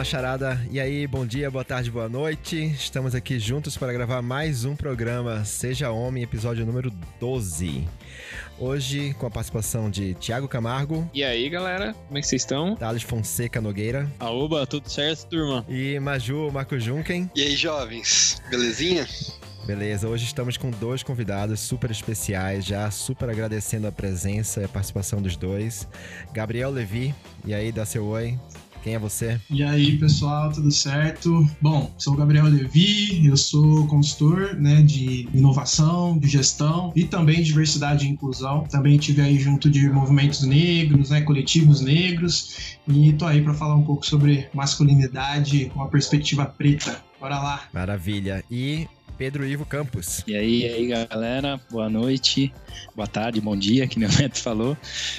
macharada. E aí, bom dia, boa tarde, boa noite. Estamos aqui juntos para gravar mais um programa Seja Homem, episódio número 12. Hoje, com a participação de Tiago Camargo. E aí, galera, como é que vocês estão? Thales Fonseca Nogueira. Aoba, tudo certo, turma? E Maju Marco Junken. E aí, jovens, belezinha? Beleza, hoje estamos com dois convidados super especiais, já super agradecendo a presença e a participação dos dois. Gabriel Levi, e aí, dá seu oi. Quem é você? E aí, pessoal, tudo certo? Bom, sou o Gabriel Levi, eu sou consultor né, de inovação, de gestão e também diversidade e inclusão. Também tive aí junto de movimentos negros, né, coletivos negros, e tô aí para falar um pouco sobre masculinidade com a perspectiva preta. Bora lá. Maravilha. E Pedro Ivo Campos. E aí, e aí, galera, boa noite, boa tarde, bom dia, que meu neto falou.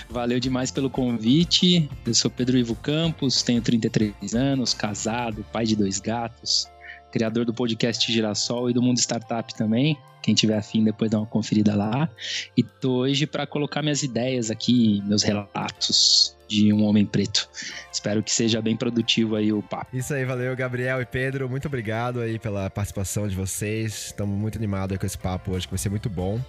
Valeu demais pelo convite. Eu sou Pedro Ivo Campos, tenho 33 anos, casado, pai de dois gatos, criador do podcast Girassol e do Mundo Startup também. Quem tiver afim, depois dá uma conferida lá. E tô hoje para colocar minhas ideias aqui, meus relatos de um homem preto. Espero que seja bem produtivo aí o papo. Isso aí, valeu, Gabriel e Pedro. Muito obrigado aí pela participação de vocês. Estamos muito animados com esse papo hoje, que vai ser muito bom.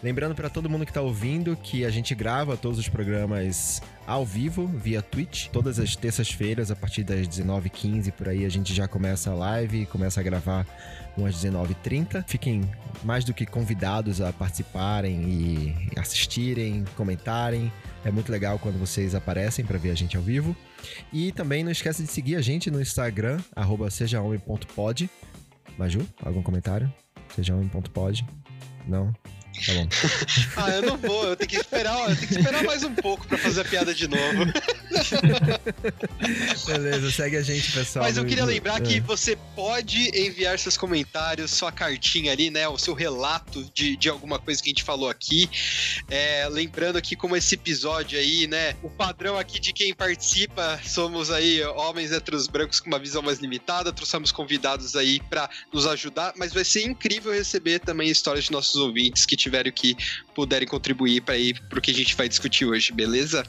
Lembrando para todo mundo que está ouvindo que a gente grava todos os programas ao vivo via Twitch, todas as terças-feiras, a partir das 19h15 por aí, a gente já começa a live começa a gravar umas 19h30. Fiquem mais do que convidados a participarem e assistirem, comentarem. É muito legal quando vocês aparecem para ver a gente ao vivo. E também não esqueça de seguir a gente no Instagram, sejahomem.pod. Maju, algum comentário? Sejahomem.pod? Não? Tá bom. ah, eu não vou, eu tenho que esperar, eu tenho que esperar mais um pouco para fazer a piada de novo. Beleza, segue a gente, pessoal. Mas eu queria lembrar é. que você pode enviar seus comentários, sua cartinha ali, né? O seu relato de, de alguma coisa que a gente falou aqui. É, lembrando que, como esse episódio aí, né? O padrão aqui de quem participa somos aí homens heteros brancos com uma visão mais limitada. Trouxemos convidados aí para nos ajudar, mas vai ser incrível receber também histórias de nossos ouvintes que tiverem que puderem contribuir para ir pro que a gente vai discutir hoje, beleza?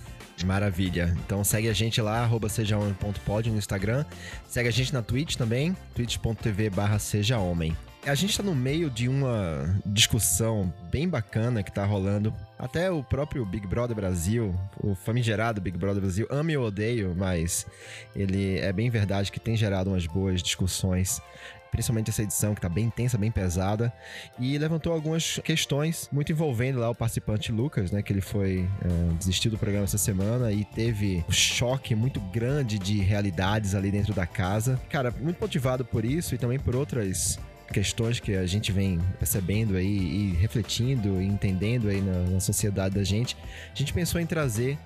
Maravilha. Então segue a gente lá, arroba sejahomem.pod no Instagram. Segue a gente na Twitch também, twitch.tv barra sejahomem. A gente está no meio de uma discussão bem bacana que está rolando. Até o próprio Big Brother Brasil, o famigerado Big Brother Brasil, ame ou odeio, mas ele é bem verdade que tem gerado umas boas discussões principalmente essa edição que tá bem intensa, bem pesada, e levantou algumas questões muito envolvendo lá o participante Lucas, né, que ele foi é, do programa essa semana e teve um choque muito grande de realidades ali dentro da casa. Cara, muito motivado por isso e também por outras questões que a gente vem percebendo aí e refletindo e entendendo aí na, na sociedade da gente, a gente pensou em trazer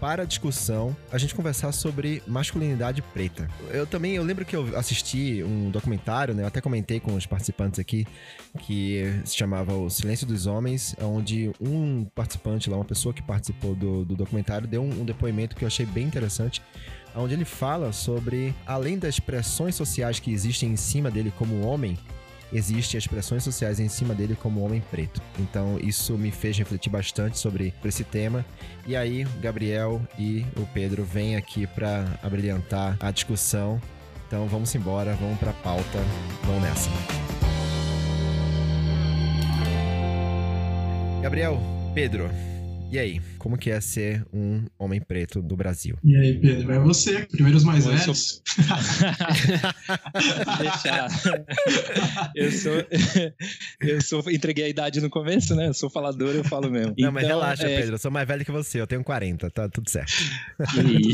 para a discussão a gente conversar sobre masculinidade preta. Eu também, eu lembro que eu assisti um documentário, né? Eu até comentei com os participantes aqui, que se chamava O Silêncio dos Homens, onde um participante lá, uma pessoa que participou do, do documentário, deu um, um depoimento que eu achei bem interessante, onde ele fala sobre, além das pressões sociais que existem em cima dele como homem, existem as pressões sociais em cima dele como homem preto. Então isso me fez refletir bastante sobre esse tema. E aí, Gabriel e o Pedro vêm aqui para abrilhantar a discussão. Então vamos embora, vamos para a pauta, vamos nessa. Gabriel, Pedro, e aí, como que é ser um homem preto do Brasil? E aí, Pedro, é você, primeiro os mais eu velhos. Sou... Deixar. Eu sou, eu sou, entreguei a idade no começo, né? Eu sou falador, eu falo mesmo. Não, então, mas relaxa, é... Pedro, eu sou mais velho que você, eu tenho 40, tá tudo certo.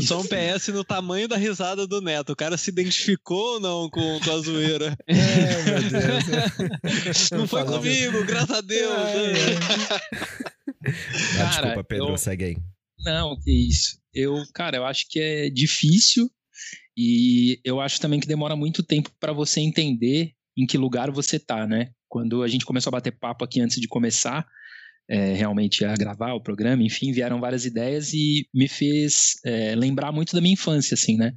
Só um PS no tamanho da risada do Neto, o cara se identificou ou não com, com a zoeira? É, meu Deus. Não foi comigo, graças a Deus. É, é. Ah, desculpa, Pedro, eu... segue aí. Não, que isso. Eu, cara, eu acho que é difícil e eu acho também que demora muito tempo para você entender em que lugar você tá, né? Quando a gente começou a bater papo aqui antes de começar é, realmente a gravar o programa, enfim, vieram várias ideias e me fez é, lembrar muito da minha infância, assim, né?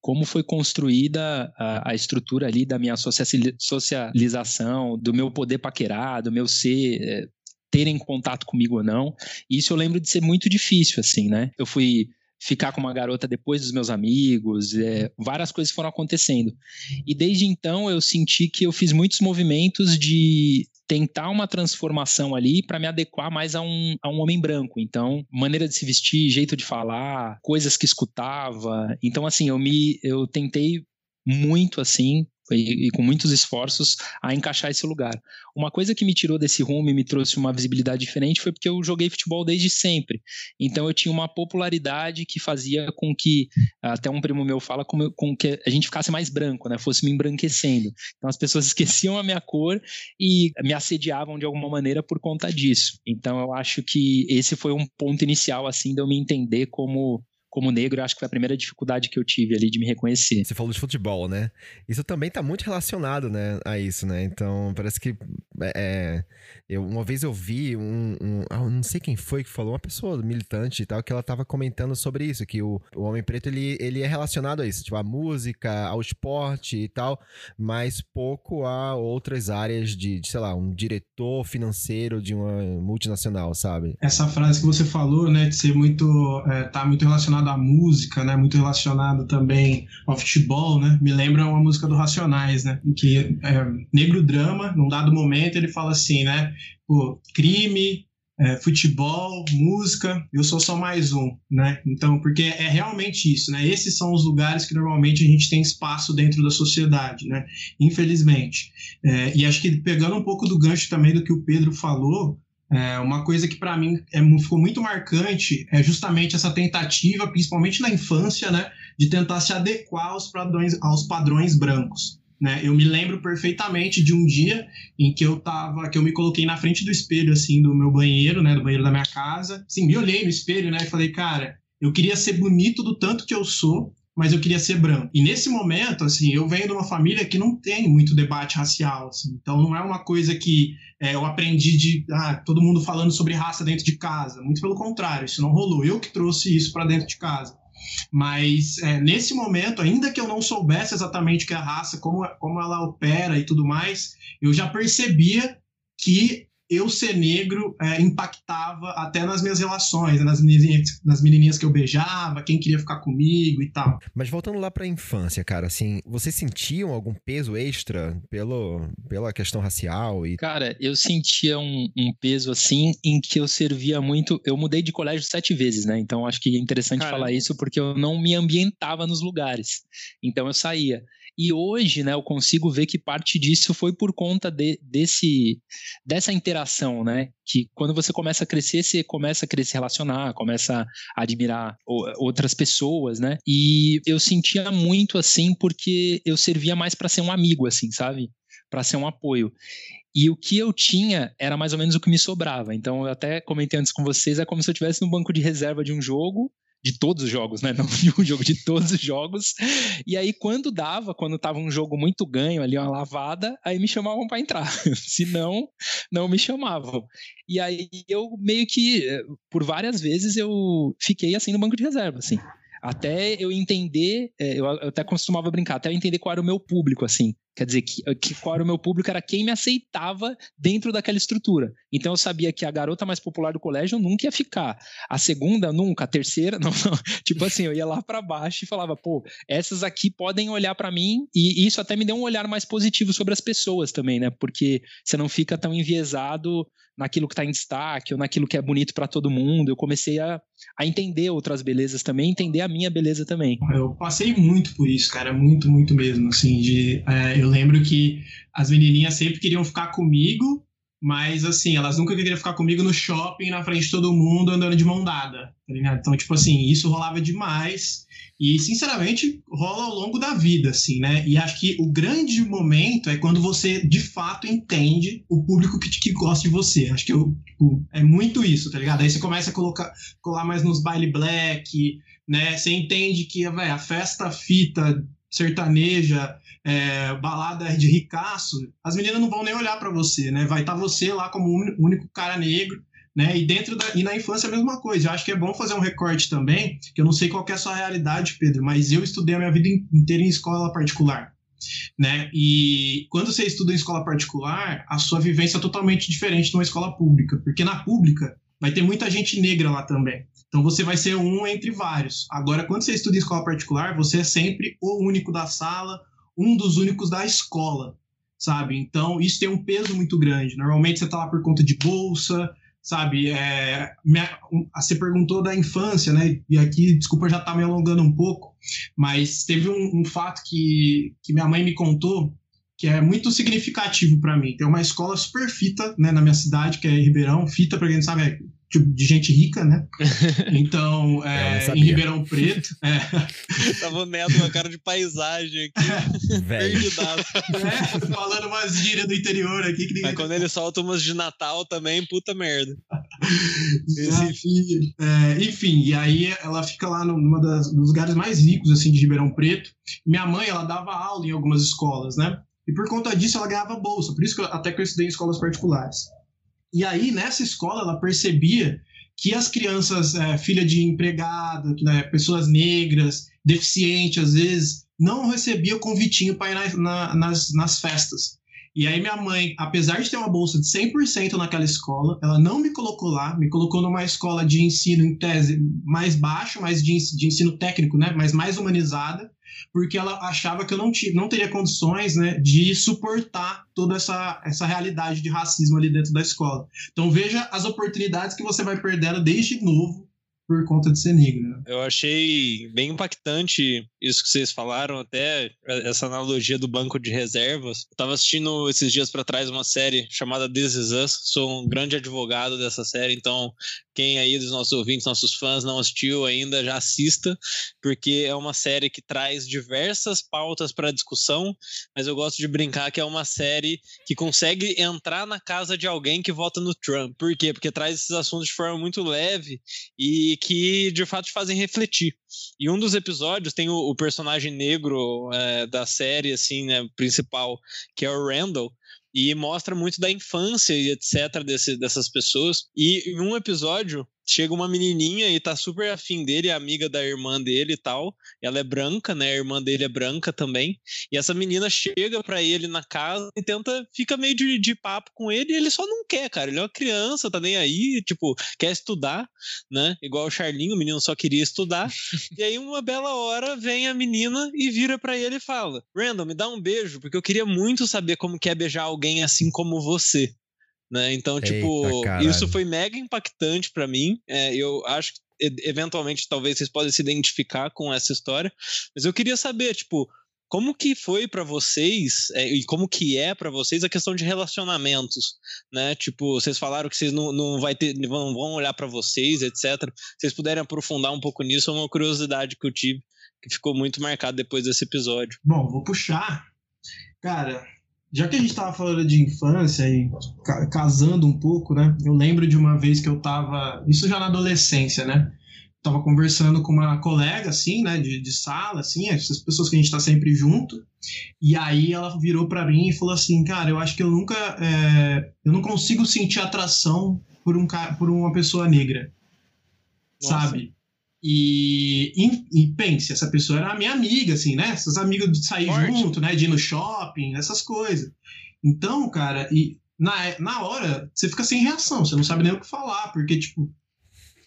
Como foi construída a, a estrutura ali da minha socialização, do meu poder paquerar, do meu ser é, terem contato comigo ou não. E isso eu lembro de ser muito difícil, assim, né? Eu fui ficar com uma garota depois dos meus amigos, é, várias coisas foram acontecendo. E desde então eu senti que eu fiz muitos movimentos de tentar uma transformação ali para me adequar mais a um, a um homem branco. Então, maneira de se vestir, jeito de falar, coisas que escutava. Então, assim, eu me eu tentei muito assim e, e, com muitos esforços a encaixar esse lugar. Uma coisa que me tirou desse rumo e me trouxe uma visibilidade diferente foi porque eu joguei futebol desde sempre. Então eu tinha uma popularidade que fazia com que, até um primo meu fala, com, com que a gente ficasse mais branco, né? Fosse me embranquecendo. Então as pessoas esqueciam a minha cor e me assediavam de alguma maneira por conta disso. Então eu acho que esse foi um ponto inicial, assim, de eu me entender como como negro, acho que foi a primeira dificuldade que eu tive ali de me reconhecer. Você falou de futebol, né? Isso também tá muito relacionado, né, a isso, né? Então, parece que é, é eu, uma vez eu vi um, um ah, não sei quem foi que falou, uma pessoa militante e tal, que ela tava comentando sobre isso, que o, o homem preto, ele, ele é relacionado a isso, tipo, a música, ao esporte e tal, mas pouco a outras áreas de, de sei lá, um diretor financeiro de uma multinacional, sabe? Essa frase que você falou, né, de ser muito, é, tá muito relacionado à música, né, muito relacionado também ao futebol, né, me lembra uma música do Racionais, né, que é, Negro Drama, num dado momento ele fala assim, né, pô, crime, é, futebol, música, eu sou só mais um, né? Então, porque é realmente isso, né? Esses são os lugares que normalmente a gente tem espaço dentro da sociedade, né? Infelizmente. É, e acho que pegando um pouco do gancho também do que o Pedro falou, é, uma coisa que para mim é, ficou muito marcante é justamente essa tentativa, principalmente na infância, né, de tentar se adequar aos padrões, aos padrões brancos. Né? Eu me lembro perfeitamente de um dia em que eu tava, que eu me coloquei na frente do espelho, assim, do meu banheiro, né, do banheiro da minha casa. Sim, me olhei no espelho, né, e falei, cara, eu queria ser bonito do tanto que eu sou, mas eu queria ser branco. E nesse momento, assim, eu venho de uma família que não tem muito debate racial, assim, então não é uma coisa que é, eu aprendi de ah, todo mundo falando sobre raça dentro de casa. Muito pelo contrário, isso não rolou. Eu que trouxe isso para dentro de casa. Mas é, nesse momento, ainda que eu não soubesse exatamente que a raça, como, como ela opera e tudo mais, eu já percebia que eu ser negro é, impactava até nas minhas relações, né? nas menininhas, nas menininhas que eu beijava, quem queria ficar comigo e tal. Mas voltando lá pra infância, cara, assim, vocês sentiam algum peso extra pelo, pela questão racial? E... Cara, eu sentia um, um peso assim em que eu servia muito. Eu mudei de colégio sete vezes, né? Então acho que é interessante Caramba. falar isso porque eu não me ambientava nos lugares. Então eu saía. E hoje, né, eu consigo ver que parte disso foi por conta de, desse, dessa interação, né? Que quando você começa a crescer, você começa a querer se relacionar, começa a admirar outras pessoas, né? E eu sentia muito assim porque eu servia mais para ser um amigo, assim, sabe? Para ser um apoio. E o que eu tinha era mais ou menos o que me sobrava. Então, eu até comentei antes com vocês, é como se eu estivesse no banco de reserva de um jogo de todos os jogos, né? Não de um jogo de todos os jogos. E aí, quando dava, quando tava um jogo muito ganho ali, uma lavada, aí me chamavam para entrar. Se não, não me chamavam. E aí eu meio que, eh, por várias vezes, eu fiquei assim no banco de reserva, assim até eu entender, é, eu, até costumava brincar, até eu entender qual era o meu público, assim. Quer dizer, que, que, qual era o meu público era quem me aceitava dentro daquela estrutura. Então eu sabia que a garota mais popular do colégio nunca ia ficar. A segunda, nunca. A terceira, não. não. Tipo assim, eu ia lá para baixo e falava, pô, essas aqui podem olhar para mim. E isso até me deu um olhar mais positivo sobre as pessoas também, né? Porque você não fica tão enviesado naquilo que está em destaque ou naquilo que é bonito para todo mundo. Eu comecei a, a entender outras belezas também, entender a minha beleza também. Eu passei muito por isso, cara, muito, muito mesmo. Assim, de, é, eu lembro que as menininhas sempre queriam ficar comigo, mas assim, elas nunca queriam ficar comigo no shopping, na frente de todo mundo, andando de mão dada, tá ligado? Então, tipo assim, isso rolava demais. E, sinceramente, rola ao longo da vida, assim, né? E acho que o grande momento é quando você, de fato, entende o público que, que gosta de você. Acho que eu, tipo, é muito isso, tá ligado? Aí você começa a colocar, colar mais nos baile black, né? Você entende que, véio, a festa fita sertaneja, é, balada de ricaço, as meninas não vão nem olhar para você, né? Vai estar tá você lá como o único cara negro né? E dentro da, e na infância a mesma coisa. Eu acho que é bom fazer um recorte também, que eu não sei qual é a sua realidade, Pedro, mas eu estudei a minha vida inteira em escola particular. Né? E quando você estuda em escola particular, a sua vivência é totalmente diferente de uma escola pública, porque na pública vai ter muita gente negra lá também. Então você vai ser um entre vários. Agora, quando você estuda em escola particular, você é sempre o único da sala, um dos únicos da escola, sabe? Então isso tem um peso muito grande. Normalmente você está lá por conta de bolsa, sabe? É, minha, você perguntou da infância, né? E aqui, desculpa, já tá me alongando um pouco, mas teve um, um fato que, que minha mãe me contou que é muito significativo para mim. Tem uma escola super fita, né, na minha cidade, que é Ribeirão. Fita, para quem não sabe, é tipo, de gente rica, né? Então, é, em Ribeirão Preto. É. Tava o Neto com a cara de paisagem aqui. Velho. É, falando umas gírias do interior aqui. Que Mas quando ele solta umas de Natal também, puta merda. enfim, é, enfim, e aí ela fica lá numa das, dos lugares mais ricos, assim, de Ribeirão Preto. Minha mãe, ela dava aula em algumas escolas, né? E por conta disso ela ganhava bolsa, por isso que eu, até que eu estudei em escolas particulares. E aí, nessa escola, ela percebia que as crianças, é, filha de empregado, né, pessoas negras, deficientes, às vezes, não recebiam convitinho para ir na, na, nas, nas festas. E aí minha mãe, apesar de ter uma bolsa de 100% naquela escola, ela não me colocou lá, me colocou numa escola de ensino em tese mais baixo, mais de, de ensino técnico, né, mas mais humanizada, porque ela achava que eu não, tinha, não teria condições né, de suportar toda essa, essa realidade de racismo ali dentro da escola. Então veja as oportunidades que você vai perdendo desde novo por conta de ser negro. Né? Eu achei bem impactante isso que vocês falaram, até essa analogia do banco de reservas. Eu tava assistindo esses dias para trás uma série chamada This Is Us, sou um grande advogado dessa série, então quem aí dos nossos ouvintes, nossos fãs não assistiu ainda, já assista, porque é uma série que traz diversas pautas para discussão, mas eu gosto de brincar que é uma série que consegue entrar na casa de alguém que vota no Trump. Por quê? Porque traz esses assuntos de forma muito leve e que de fato fazem refletir. E um dos episódios tem o, o personagem negro é, da série, assim, né, principal, que é o Randall, e mostra muito da infância e etc. Desse, dessas pessoas. E em um episódio, chega uma menininha e tá super afim dele, é amiga da irmã dele e tal. Ela é branca, né? A irmã dele é branca também. E essa menina chega para ele na casa e tenta, fica meio de, de papo com ele e ele só não quer, cara. Ele é uma criança, tá nem aí, tipo, quer estudar, né? Igual o Charlinho, o menino só queria estudar. e aí, uma bela hora, vem a menina e vira para ele e fala: Randall, me dá um beijo, porque eu queria muito saber como que é beijar alguém assim como você. Né? Então, Eita, tipo, caralho. isso foi mega impactante para mim. É, eu acho que eventualmente talvez vocês possam se identificar com essa história, mas eu queria saber, tipo, como que foi para vocês é, e como que é para vocês a questão de relacionamentos, né? Tipo, vocês falaram que vocês não, não vai ter, não vão olhar para vocês, etc. Vocês puderem aprofundar um pouco nisso, é uma curiosidade que eu tive que ficou muito marcado depois desse episódio. Bom, vou puxar. Cara, já que a gente estava falando de infância e casando um pouco, né? Eu lembro de uma vez que eu estava, isso já na adolescência, né? Tava conversando com uma colega, assim, né, de, de sala, assim, essas pessoas que a gente está sempre junto. E aí ela virou para mim e falou assim, cara, eu acho que eu nunca, é, eu não consigo sentir atração por um por uma pessoa negra, Nossa. sabe? E, e, e, pense, essa pessoa era minha amiga, assim, né? Essas amigas de sair Forte. junto, né? De ir no shopping, essas coisas. Então, cara, e na, na hora você fica sem reação, você não sabe nem o que falar, porque, tipo,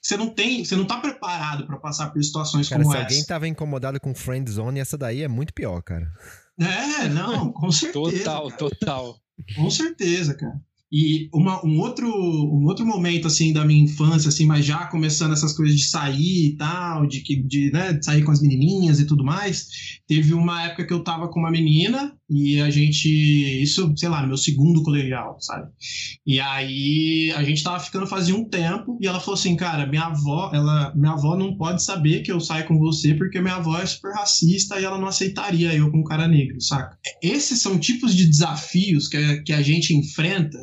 você não tem, você não tá preparado para passar por situações cara, como se essa. Se alguém tava incomodado com friend zone, essa daí é muito pior, cara. É, não, com certeza. total, cara. total. Com certeza, cara. E uma, um, outro, um outro momento, assim, da minha infância, assim, mas já começando essas coisas de sair e tal, de, que, de, né, de sair com as menininhas e tudo mais, teve uma época que eu tava com uma menina e a gente, isso, sei lá, meu segundo colegial, sabe? E aí a gente tava ficando fazia um tempo e ela falou assim, cara, minha avó, ela, minha avó não pode saber que eu saio com você porque minha avó é super racista e ela não aceitaria eu com um cara negro, saca? Esses são tipos de desafios que que a gente enfrenta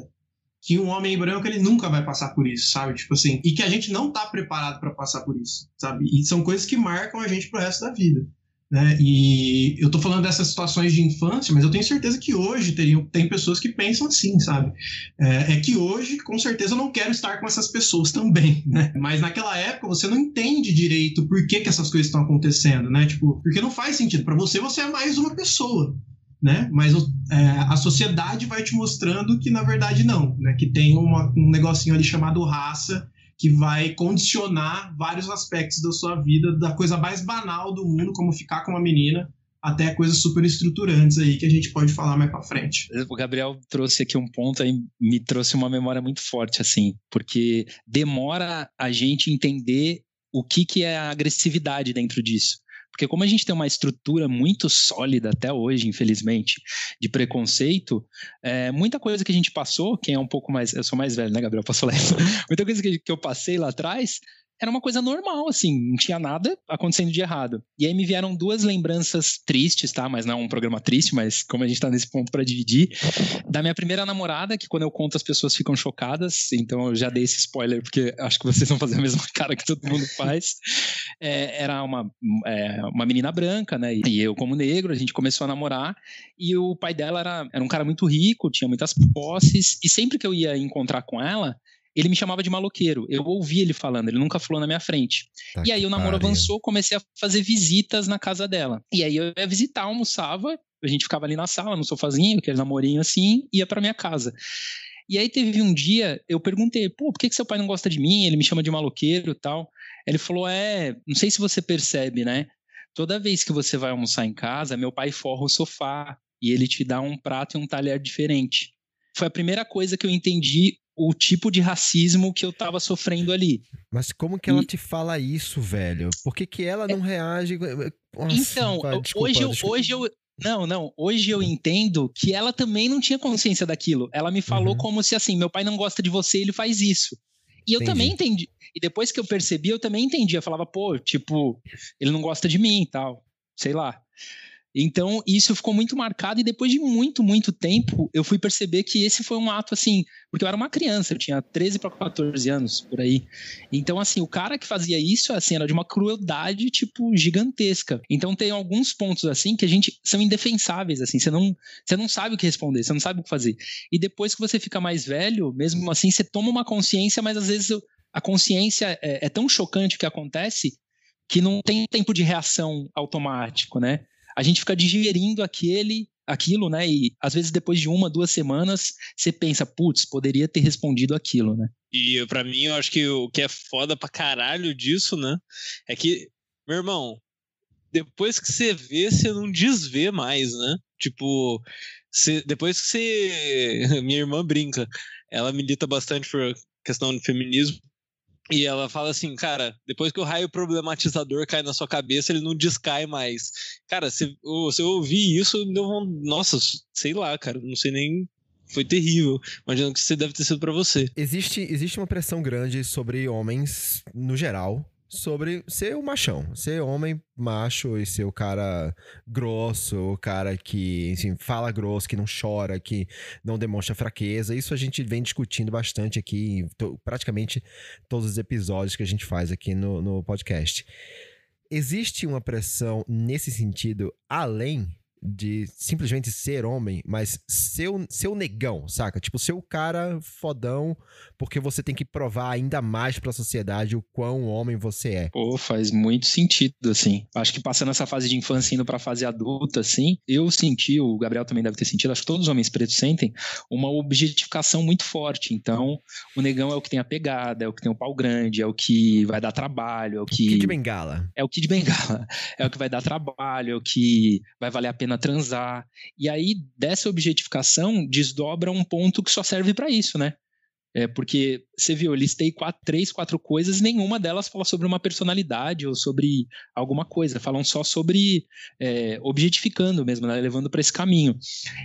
que um homem branco ele nunca vai passar por isso, sabe? Tipo assim, e que a gente não tá preparado para passar por isso, sabe? E são coisas que marcam a gente pro resto da vida. Né? E eu tô falando dessas situações de infância, mas eu tenho certeza que hoje teriam, tem pessoas que pensam assim, sabe? É, é, que hoje, com certeza, eu não quero estar com essas pessoas também, né? Mas naquela época você não entende direito por que, que essas coisas estão acontecendo, né? Tipo, porque não faz sentido. Para você, você é mais uma pessoa né? Mas é, a sociedade vai te mostrando que na verdade não, né? Que tem uma, um negocinho ali chamado raça que vai condicionar vários aspectos da sua vida, da coisa mais banal do mundo, como ficar com uma menina, até coisas super estruturantes aí que a gente pode falar mais para frente. O Gabriel trouxe aqui um ponto aí, me trouxe uma memória muito forte, assim, porque demora a gente entender o que, que é a agressividade dentro disso. Porque como a gente tem uma estrutura muito sólida até hoje, infelizmente, de preconceito, é, muita coisa que a gente passou, quem é um pouco mais. Eu sou mais velho, né, Gabriel? Posso ler? muita coisa que, que eu passei lá atrás era uma coisa normal, assim, não tinha nada acontecendo de errado. E aí me vieram duas lembranças tristes, tá? Mas não um programa triste, mas como a gente tá nesse ponto para dividir, da minha primeira namorada, que quando eu conto as pessoas ficam chocadas, então eu já dei esse spoiler, porque acho que vocês vão fazer a mesma cara que todo mundo faz. É, era uma, é, uma menina branca, né? E eu, como negro, a gente começou a namorar, e o pai dela era, era um cara muito rico, tinha muitas posses, e sempre que eu ia encontrar com ela, ele me chamava de maloqueiro. Eu ouvi ele falando, ele nunca falou na minha frente. Tá e aí o namoro pariu. avançou, comecei a fazer visitas na casa dela. E aí eu ia visitar, almoçava, a gente ficava ali na sala, no sofazinho, aquele namorinho assim, ia para minha casa. E aí teve um dia, eu perguntei, pô, por que, que seu pai não gosta de mim? Ele me chama de maloqueiro e tal. Ele falou, é, não sei se você percebe, né? Toda vez que você vai almoçar em casa, meu pai forra o sofá e ele te dá um prato e um talher diferente. Foi a primeira coisa que eu entendi o tipo de racismo que eu tava sofrendo ali. Mas como que ela e... te fala isso, velho? Por que, que ela não é... reage? Nossa, então, desculpa, hoje, eu, desculpa. hoje eu. Não, não. Hoje eu entendo que ela também não tinha consciência daquilo. Ela me falou uhum. como se assim, meu pai não gosta de você, ele faz isso. E eu entendi. também entendi. E depois que eu percebi, eu também entendi. Eu falava, pô, tipo, ele não gosta de mim e tal. Sei lá. Então, isso ficou muito marcado e depois de muito, muito tempo, eu fui perceber que esse foi um ato assim, porque eu era uma criança, eu tinha 13 para 14 anos por aí. Então, assim, o cara que fazia isso, assim, era de uma crueldade tipo gigantesca. Então, tem alguns pontos assim que a gente são indefensáveis, assim, você não, você não sabe o que responder, você não sabe o que fazer. E depois que você fica mais velho, mesmo assim, você toma uma consciência, mas às vezes a consciência é, é tão chocante o que acontece que não tem tempo de reação automático, né? A gente fica digerindo aquele aquilo, né? E às vezes depois de uma, duas semanas, você pensa, putz, poderia ter respondido aquilo, né? E para mim, eu acho que o que é foda pra caralho disso, né? É que, meu irmão, depois que você vê, você não desvê mais, né? Tipo, depois que você. Minha irmã brinca, ela milita bastante por questão do feminismo. E ela fala assim, cara, depois que o raio problematizador cai na sua cabeça, ele não descai mais. Cara, se, se eu ouvir isso, deu um, nossa, sei lá, cara, não sei nem foi terrível. Imagino que isso deve ter sido para você. Existe, existe uma pressão grande sobre homens no geral sobre ser o machão, ser homem macho e ser o cara grosso, o cara que, enfim, fala grosso, que não chora, que não demonstra fraqueza. Isso a gente vem discutindo bastante aqui, em praticamente todos os episódios que a gente faz aqui no, no podcast. Existe uma pressão nesse sentido além de simplesmente ser homem, mas ser o negão, saca? Tipo, ser o cara fodão, porque você tem que provar ainda mais pra sociedade o quão homem você é. Pô, faz muito sentido, assim. Acho que passando essa fase de infância indo pra fase adulta, assim, eu senti, o Gabriel também deve ter sentido, acho que todos os homens pretos sentem, uma objetificação muito forte. Então, o negão é o que tem a pegada, é o que tem o pau grande, é o que vai dar trabalho, é o que. Kid Bengala. É o Kid Bengala. É o que vai dar trabalho, é o que vai valer a pena transar. E aí, dessa objetificação, desdobra um ponto que só serve para isso, né? É porque você viu, eu listei quatro, três, quatro coisas, nenhuma delas fala sobre uma personalidade ou sobre alguma coisa, falam só sobre é, objetificando mesmo, né, levando para esse caminho.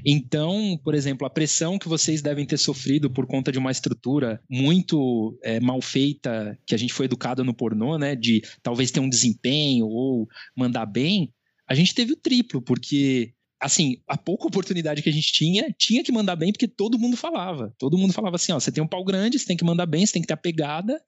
Então, por exemplo, a pressão que vocês devem ter sofrido por conta de uma estrutura muito é, mal feita, que a gente foi educado no pornô, né, de talvez ter um desempenho ou mandar bem, a gente teve o triplo, porque assim, a pouca oportunidade que a gente tinha, tinha que mandar bem porque todo mundo falava. Todo mundo falava assim, ó, você tem um pau grande, você tem que mandar bem, você tem que ter a pegada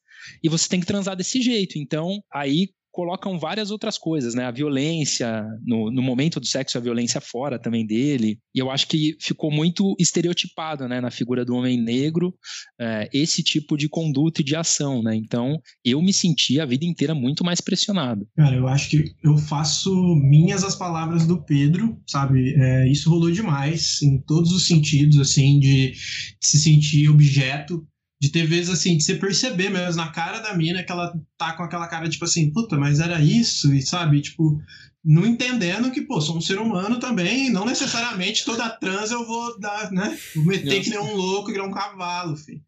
e você tem que transar desse jeito. Então, aí colocam várias outras coisas, né? A violência, no, no momento do sexo, a violência fora também dele. E eu acho que ficou muito estereotipado, né, na figura do homem negro, é, esse tipo de conduta e de ação, né? Então, eu me senti a vida inteira muito mais pressionado. Cara, eu acho que eu faço minhas as palavras do Pedro, sabe? É, isso rolou demais, em todos os sentidos, assim, de se sentir objeto De ter vezes assim, de você perceber mesmo na cara da mina que ela tá com aquela cara, tipo assim, puta, mas era isso, e sabe, tipo, não entendendo que, pô, sou um ser humano também, não necessariamente toda trans eu vou dar, né? Vou meter que nem um louco, que nem um cavalo, filho.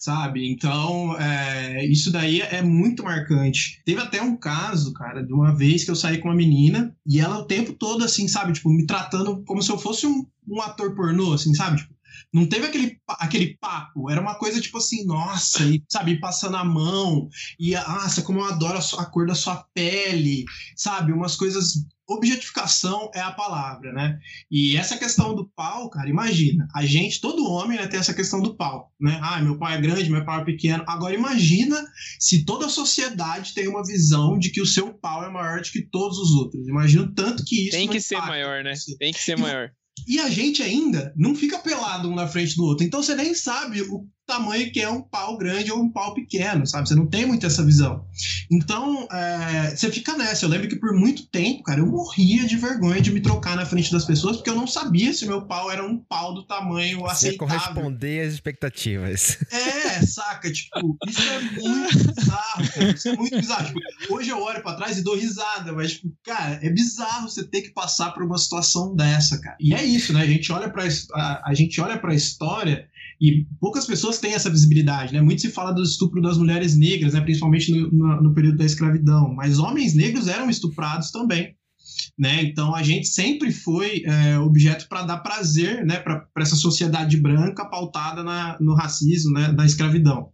Sabe? Então, é, isso daí é muito marcante. Teve até um caso, cara, de uma vez que eu saí com uma menina e ela o tempo todo, assim, sabe? Tipo, me tratando como se eu fosse um, um ator pornô, assim, sabe? Tipo, não teve aquele, aquele papo, era uma coisa tipo assim, nossa, e sabe, passando a mão, e nossa, como eu adoro a, sua, a cor da sua pele, sabe, umas coisas. Objetificação é a palavra, né? E essa questão do pau, cara, imagina, a gente, todo homem, né, tem essa questão do pau, né? Ah, meu pau é grande, meu pau é pequeno. Agora imagina se toda a sociedade tem uma visão de que o seu pau é maior do que todos os outros. Imagina o tanto que isso. Tem que ser maior, né? Tem que ser maior. E a gente ainda não fica pelado um na frente do outro. Então você nem sabe o tamanho que é um pau grande ou um pau pequeno, sabe? Você não tem muito essa visão. Então, é, você fica nessa. Eu lembro que por muito tempo, cara, eu morria de vergonha de me trocar na frente das pessoas, porque eu não sabia se meu pau era um pau do tamanho aceitável. Você corresponder às expectativas. É, saca? Tipo, isso é muito bizarro, cara. Isso é muito bizarro. Tipo, hoje eu olho pra trás e dou risada, mas, tipo, cara, é bizarro você ter que passar por uma situação dessa, cara. E é isso, né? A gente olha pra, a, a gente olha pra história e poucas pessoas têm essa visibilidade, né? Muito se fala do estupro das mulheres negras, né? Principalmente no, no, no período da escravidão. Mas homens negros eram estuprados também. Né? Então a gente sempre foi é, objeto para dar prazer né, para essa sociedade branca pautada na, no racismo, né, na escravidão.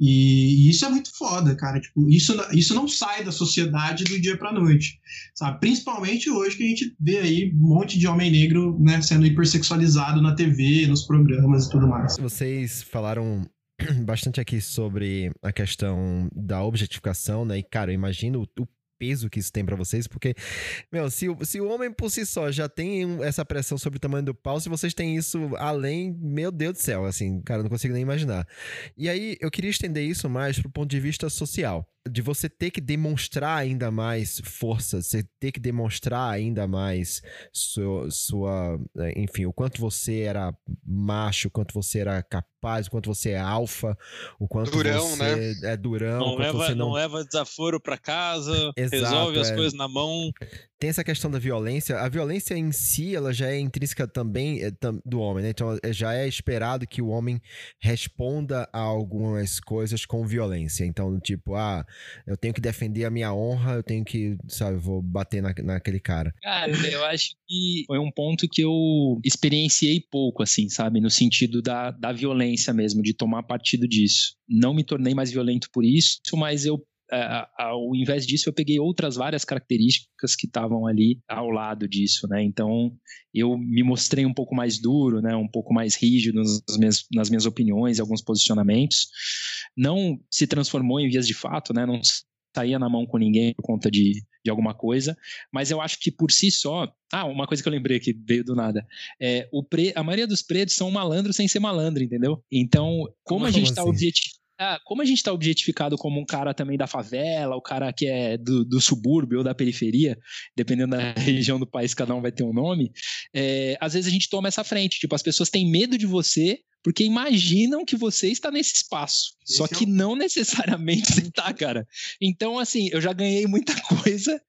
E, e, isso é muito foda, cara. Tipo, isso, isso não sai da sociedade do dia para noite, sabe? Principalmente hoje que a gente vê aí um monte de homem negro né, sendo hipersexualizado na TV, nos programas e tudo mais. Vocês falaram bastante aqui sobre a questão da objetificação, né? E, cara, imagino o peso que isso tem para vocês, porque, meu, se, se o homem por si só já tem essa pressão sobre o tamanho do pau, se vocês têm isso além, meu Deus do céu, assim, cara, não consigo nem imaginar. E aí, eu queria estender isso mais pro ponto de vista social de você ter que demonstrar ainda mais força, você ter que demonstrar ainda mais sua, sua, é, enfim, o quanto você era macho, o quanto você era capaz, o quanto você é alfa, o quanto durão, você né? é durão, não leva, você não... não leva desaforo para casa, Exato, resolve as é. coisas na mão. Tem essa questão da violência. A violência em si, ela já é intrínseca também é, do homem, né? Então é- já é esperado que o homem responda a algumas coisas com violência. Então, tipo, ah, eu tenho que defender a minha honra, eu tenho que, sabe, vou bater na, naquele cara. Cara, eu acho que foi um ponto que eu experienciei pouco, assim, sabe? No sentido da, da violência mesmo, de tomar partido disso. Não me tornei mais violento por isso, mas eu. É, ao invés disso, eu peguei outras várias características que estavam ali ao lado disso, né? Então, eu me mostrei um pouco mais duro, né? Um pouco mais rígido nas minhas, nas minhas opiniões e alguns posicionamentos. Não se transformou em vias de fato, né? Não saía na mão com ninguém por conta de, de alguma coisa, mas eu acho que por si só. Ah, uma coisa que eu lembrei que veio do nada. É, o pre, a maioria dos pretos são malandros sem ser malandro, entendeu? Então, como, Como a gente assim? tá objetificado. Ah, como a gente está objetificado como um cara também da favela, o cara que é do, do subúrbio ou da periferia, dependendo da região do país, cada um vai ter um nome, é, às vezes a gente toma essa frente. Tipo, as pessoas têm medo de você porque imaginam que você está nesse espaço. Esse Só é que não necessariamente você tá, cara. Então, assim, eu já ganhei muita coisa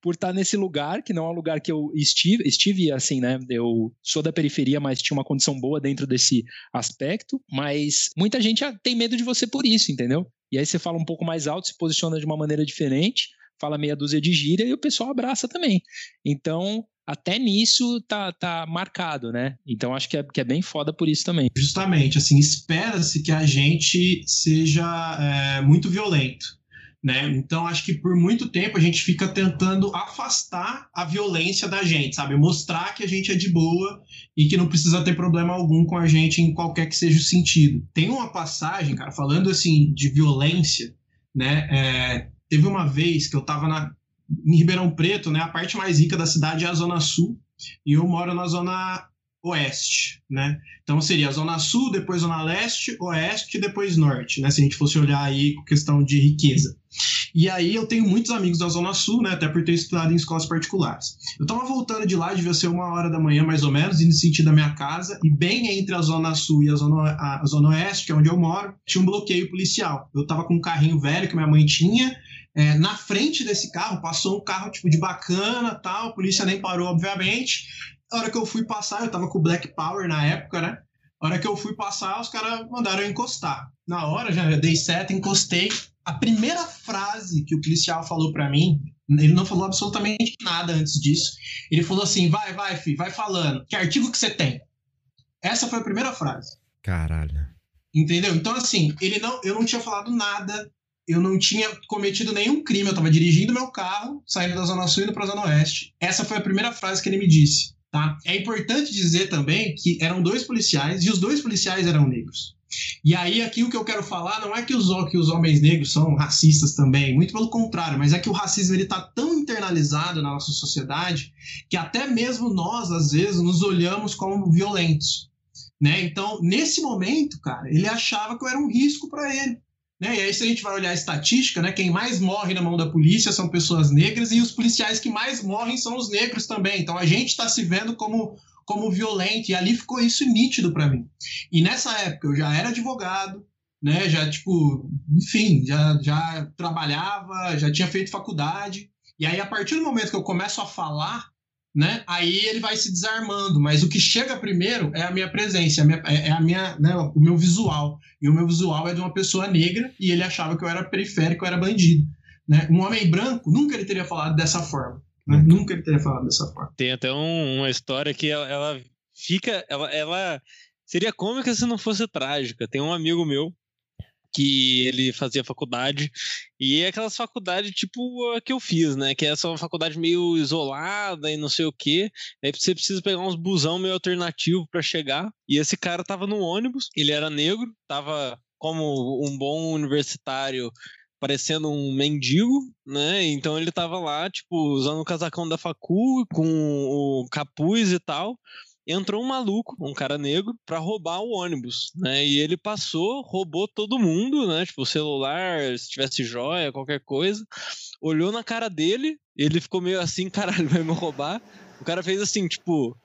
por estar nesse lugar, que não é um lugar que eu estive, estive assim, né? Eu sou da periferia, mas tinha uma condição boa dentro desse aspecto, mas muita gente ah, tem medo de você por isso, entendeu? E aí você fala um pouco mais alto, se posiciona de uma maneira diferente, fala meia dúzia de gíria e o pessoal abraça também. Então, até nisso tá, tá marcado, né? Então acho que é, que é bem foda por isso também. Justamente, assim, espera-se que a gente seja é, muito violento. Né? Então, acho que por muito tempo a gente fica tentando afastar a violência da gente, sabe? Mostrar que a gente é de boa e que não precisa ter problema algum com a gente em qualquer que seja o sentido. Tem uma passagem, cara, falando assim de violência, né? É, teve uma vez que eu tava na, em Ribeirão Preto, né? A parte mais rica da cidade é a Zona Sul, e eu moro na Zona oeste, né? Então seria Zona Sul, depois Zona Leste, Oeste depois Norte, né? Se a gente fosse olhar aí com questão de riqueza. E aí eu tenho muitos amigos da Zona Sul, né? Até por ter estudado em escolas particulares. Eu tava voltando de lá, devia ser uma hora da manhã, mais ou menos, indo sentido da minha casa, e bem entre a Zona Sul e a Zona, a Zona Oeste, que é onde eu moro, tinha um bloqueio policial. Eu tava com um carrinho velho que minha mãe tinha, é, na frente desse carro passou um carro tipo de bacana, tal, a polícia nem parou, obviamente. A hora que eu fui passar, eu tava com o Black Power na época, né? A hora que eu fui passar, os caras mandaram eu encostar. Na hora, já dei seta, encostei. A primeira frase que o policial falou para mim, ele não falou absolutamente nada antes disso. Ele falou assim: vai, vai, filho, vai falando. Que artigo que você tem? Essa foi a primeira frase. Caralho. Entendeu? Então, assim, ele não, eu não tinha falado nada, eu não tinha cometido nenhum crime, eu tava dirigindo meu carro, saindo da Zona Sul e indo pra Zona Oeste. Essa foi a primeira frase que ele me disse. Tá? É importante dizer também que eram dois policiais e os dois policiais eram negros. E aí, aqui o que eu quero falar não é que os, que os homens negros são racistas também, muito pelo contrário, mas é que o racismo está tão internalizado na nossa sociedade que até mesmo nós, às vezes, nos olhamos como violentos. Né? Então, nesse momento, cara, ele achava que eu era um risco para ele. Né? E aí, se a gente vai olhar a estatística, né, quem mais morre na mão da polícia são pessoas negras e os policiais que mais morrem são os negros também. Então a gente está se vendo como, como violento, e ali ficou isso nítido para mim. E nessa época eu já era advogado, né, já, tipo, enfim, já, já trabalhava, já tinha feito faculdade. E aí, a partir do momento que eu começo a falar né? Aí ele vai se desarmando, mas o que chega primeiro é a minha presença, é a minha, é a minha né, o meu visual. E o meu visual é de uma pessoa negra e ele achava que eu era periférico, eu era bandido. Né? Um homem branco nunca ele teria falado dessa forma. Né? Nunca ele teria falado dessa forma. Tem até um, uma história que ela, ela fica. Ela, ela seria cômica se não fosse trágica. Tem um amigo meu que ele fazia faculdade. E é aquelas faculdades tipo a que eu fiz, né? Que é essa faculdade meio isolada e não sei o quê. Aí você precisa pegar uns busão meio alternativo para chegar. E esse cara tava no ônibus, ele era negro, tava como um bom universitário parecendo um mendigo, né? Então ele tava lá, tipo, usando o casacão da facu, com o capuz e tal entrou um maluco, um cara negro, para roubar o ônibus, né? E ele passou, roubou todo mundo, né? Tipo, o celular, se tivesse joia, qualquer coisa. Olhou na cara dele, ele ficou meio assim, caralho, vai me roubar. O cara fez assim, tipo,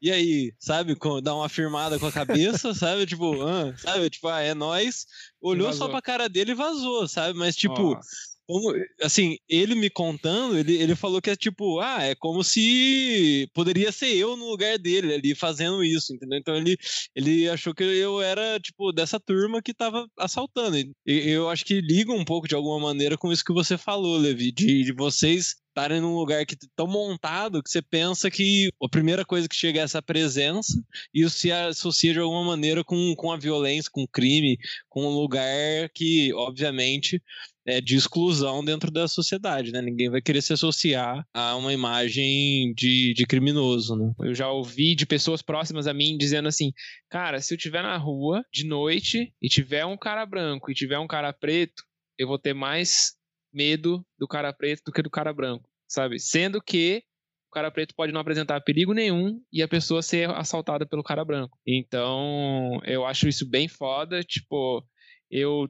e aí, sabe, dá uma firmada com a cabeça, sabe? Tipo, ah, sabe? Tipo, ah, é nós. Olhou só pra cara dele e vazou, sabe? Mas, tipo, Nossa como, assim, ele me contando, ele, ele falou que é tipo, ah, é como se poderia ser eu no lugar dele ali fazendo isso, entendeu? Então ele, ele achou que eu era, tipo, dessa turma que tava assaltando. E eu acho que liga um pouco de alguma maneira com isso que você falou, Levi, de, de vocês estarem num lugar que tão montado que você pensa que a primeira coisa que chega é essa presença e isso se associa de alguma maneira com, com a violência, com o crime, com um lugar que, obviamente, é, de exclusão dentro da sociedade, né? Ninguém vai querer se associar a uma imagem de, de criminoso, né? Eu já ouvi de pessoas próximas a mim dizendo assim, cara, se eu estiver na rua de noite e tiver um cara branco e tiver um cara preto, eu vou ter mais medo do cara preto do que do cara branco, sabe? Sendo que o cara preto pode não apresentar perigo nenhum e a pessoa ser assaltada pelo cara branco. Então, eu acho isso bem foda, tipo, eu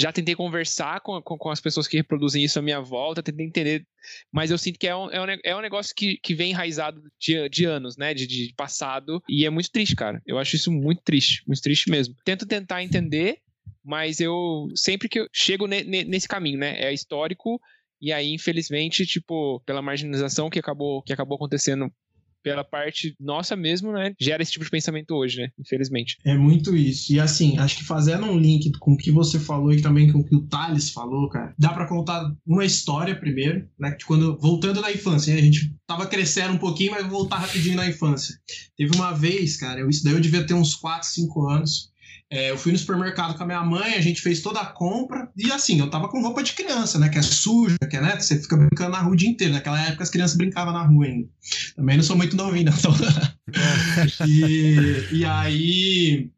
já tentei conversar com, com, com, as pessoas que reproduzem isso à minha volta, tentei entender, mas eu sinto que é um, é um, é um negócio que, que vem enraizado de, de anos, né, de, de passado, e é muito triste, cara. Eu acho isso muito triste, muito triste mesmo. Tento tentar entender, mas eu sempre que eu chego ne, ne, nesse caminho, né, é histórico, e aí, infelizmente, tipo, pela marginalização que acabou, que acabou acontecendo pela parte nossa mesmo, né, gera esse tipo de pensamento hoje, né, infelizmente. É muito isso. E assim, acho que fazendo um link com o que você falou e também com o que o Thales falou, cara, dá para contar uma história primeiro, né, que quando, voltando na infância, a gente tava crescendo um pouquinho, mas vou voltar rapidinho na infância. Teve uma vez, cara, eu, isso daí eu devia ter uns 4, 5 anos, é, eu fui no supermercado com a minha mãe, a gente fez toda a compra, e assim, eu tava com roupa de criança, né? Que é suja, que é, né? Você fica brincando na rua o dia inteiro. Naquela época as crianças brincavam na rua ainda. Também não sou muito novinho. Então... e, e aí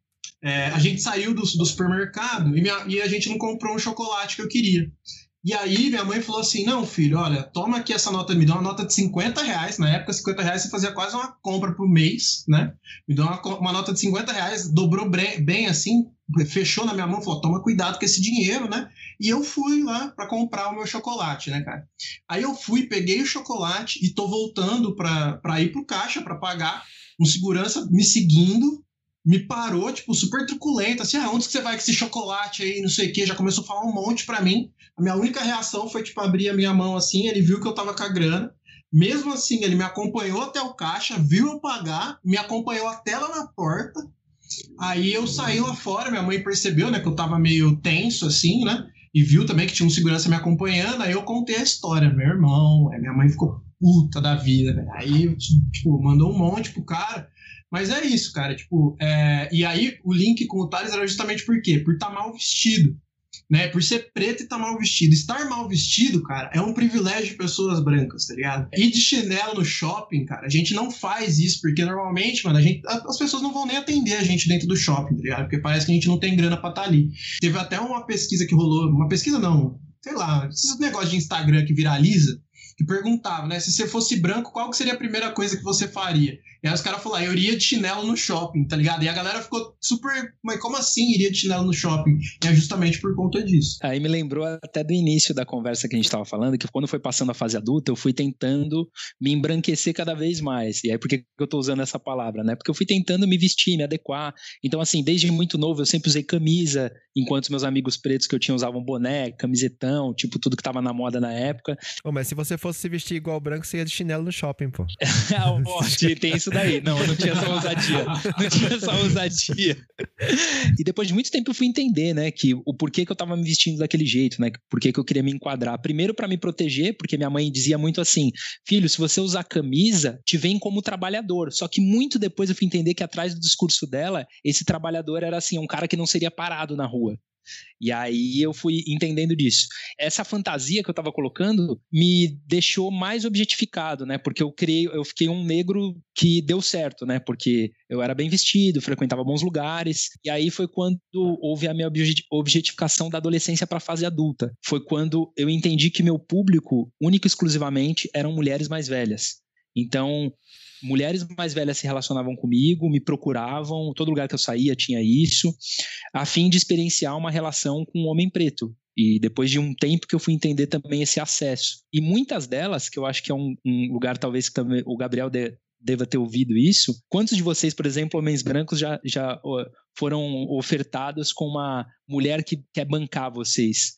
é, a gente saiu do, do supermercado e, minha, e a gente não comprou um chocolate que eu queria. E aí minha mãe falou assim: não, filho, olha, toma aqui essa nota, me deu uma nota de 50 reais. Na época, 50 reais você fazia quase uma compra por mês, né? Me deu uma, uma nota de 50 reais, dobrou bem assim, fechou na minha mão, falou: toma cuidado com esse dinheiro, né? E eu fui lá para comprar o meu chocolate, né, cara? Aí eu fui, peguei o chocolate e tô voltando para ir pro caixa para pagar. Um segurança me seguindo, me parou, tipo, super truculento, assim, ah, onde que você vai com esse chocolate aí, não sei o quê, já começou a falar um monte pra mim. A minha única reação foi, tipo, abrir a minha mão assim, ele viu que eu tava com a grana. Mesmo assim, ele me acompanhou até o caixa, viu eu pagar, me acompanhou até lá na porta. Aí eu saí lá fora, minha mãe percebeu, né, que eu tava meio tenso, assim, né? E viu também que tinha um segurança me acompanhando, aí eu contei a história, meu irmão, aí minha mãe ficou puta da vida. Aí, tipo, mandou um monte pro cara. Mas é isso, cara. Tipo, é... e aí o link com o Thales era justamente por quê? Por estar tá mal vestido. Né? Por ser preto e estar tá mal vestido. Estar mal vestido, cara, é um privilégio de pessoas brancas, tá ligado? Ir de chinelo no shopping, cara, a gente não faz isso, porque normalmente, mano, a gente, as pessoas não vão nem atender a gente dentro do shopping, tá ligado? Porque parece que a gente não tem grana pra estar tá ali. Teve até uma pesquisa que rolou, uma pesquisa não, sei lá, esses negócios de Instagram que viraliza, que perguntava, né? Se você fosse branco, qual que seria a primeira coisa que você faria? E aí os caras falaram, eu iria de chinelo no shopping, tá ligado? E a galera ficou super. Mas como assim iria de chinelo no shopping? E é justamente por conta disso. Aí me lembrou até do início da conversa que a gente tava falando, que quando foi passando a fase adulta, eu fui tentando me embranquecer cada vez mais. E aí por que eu tô usando essa palavra, né? Porque eu fui tentando me vestir, me adequar. Então, assim, desde muito novo eu sempre usei camisa, enquanto meus amigos pretos que eu tinha usavam boné, camisetão, tipo tudo que tava na moda na época. Oh, mas se você fosse se vestir igual branco, você ia de chinelo no shopping, pô. ah, tem isso daí. Não, não tinha essa ousadia. Não tinha essa ousadia. E depois de muito tempo eu fui entender, né, que o porquê que eu tava me vestindo daquele jeito, né? Por que eu queria me enquadrar. Primeiro para me proteger, porque minha mãe dizia muito assim: "Filho, se você usar camisa, te vem como trabalhador". Só que muito depois eu fui entender que atrás do discurso dela, esse trabalhador era assim, um cara que não seria parado na rua. E aí eu fui entendendo disso. Essa fantasia que eu estava colocando me deixou mais objetificado, né? Porque eu criei, eu fiquei um negro que deu certo, né? Porque eu era bem vestido, frequentava bons lugares. E aí foi quando houve a minha objetificação da adolescência para a fase adulta. Foi quando eu entendi que meu público, único e exclusivamente, eram mulheres mais velhas. Então, mulheres mais velhas se relacionavam comigo, me procuravam, todo lugar que eu saía tinha isso, a fim de experienciar uma relação com um homem preto. E depois de um tempo que eu fui entender também esse acesso. E muitas delas, que eu acho que é um, um lugar talvez que também o Gabriel de, deva ter ouvido isso. Quantos de vocês, por exemplo, homens brancos, já, já foram ofertados com uma mulher que quer bancar vocês?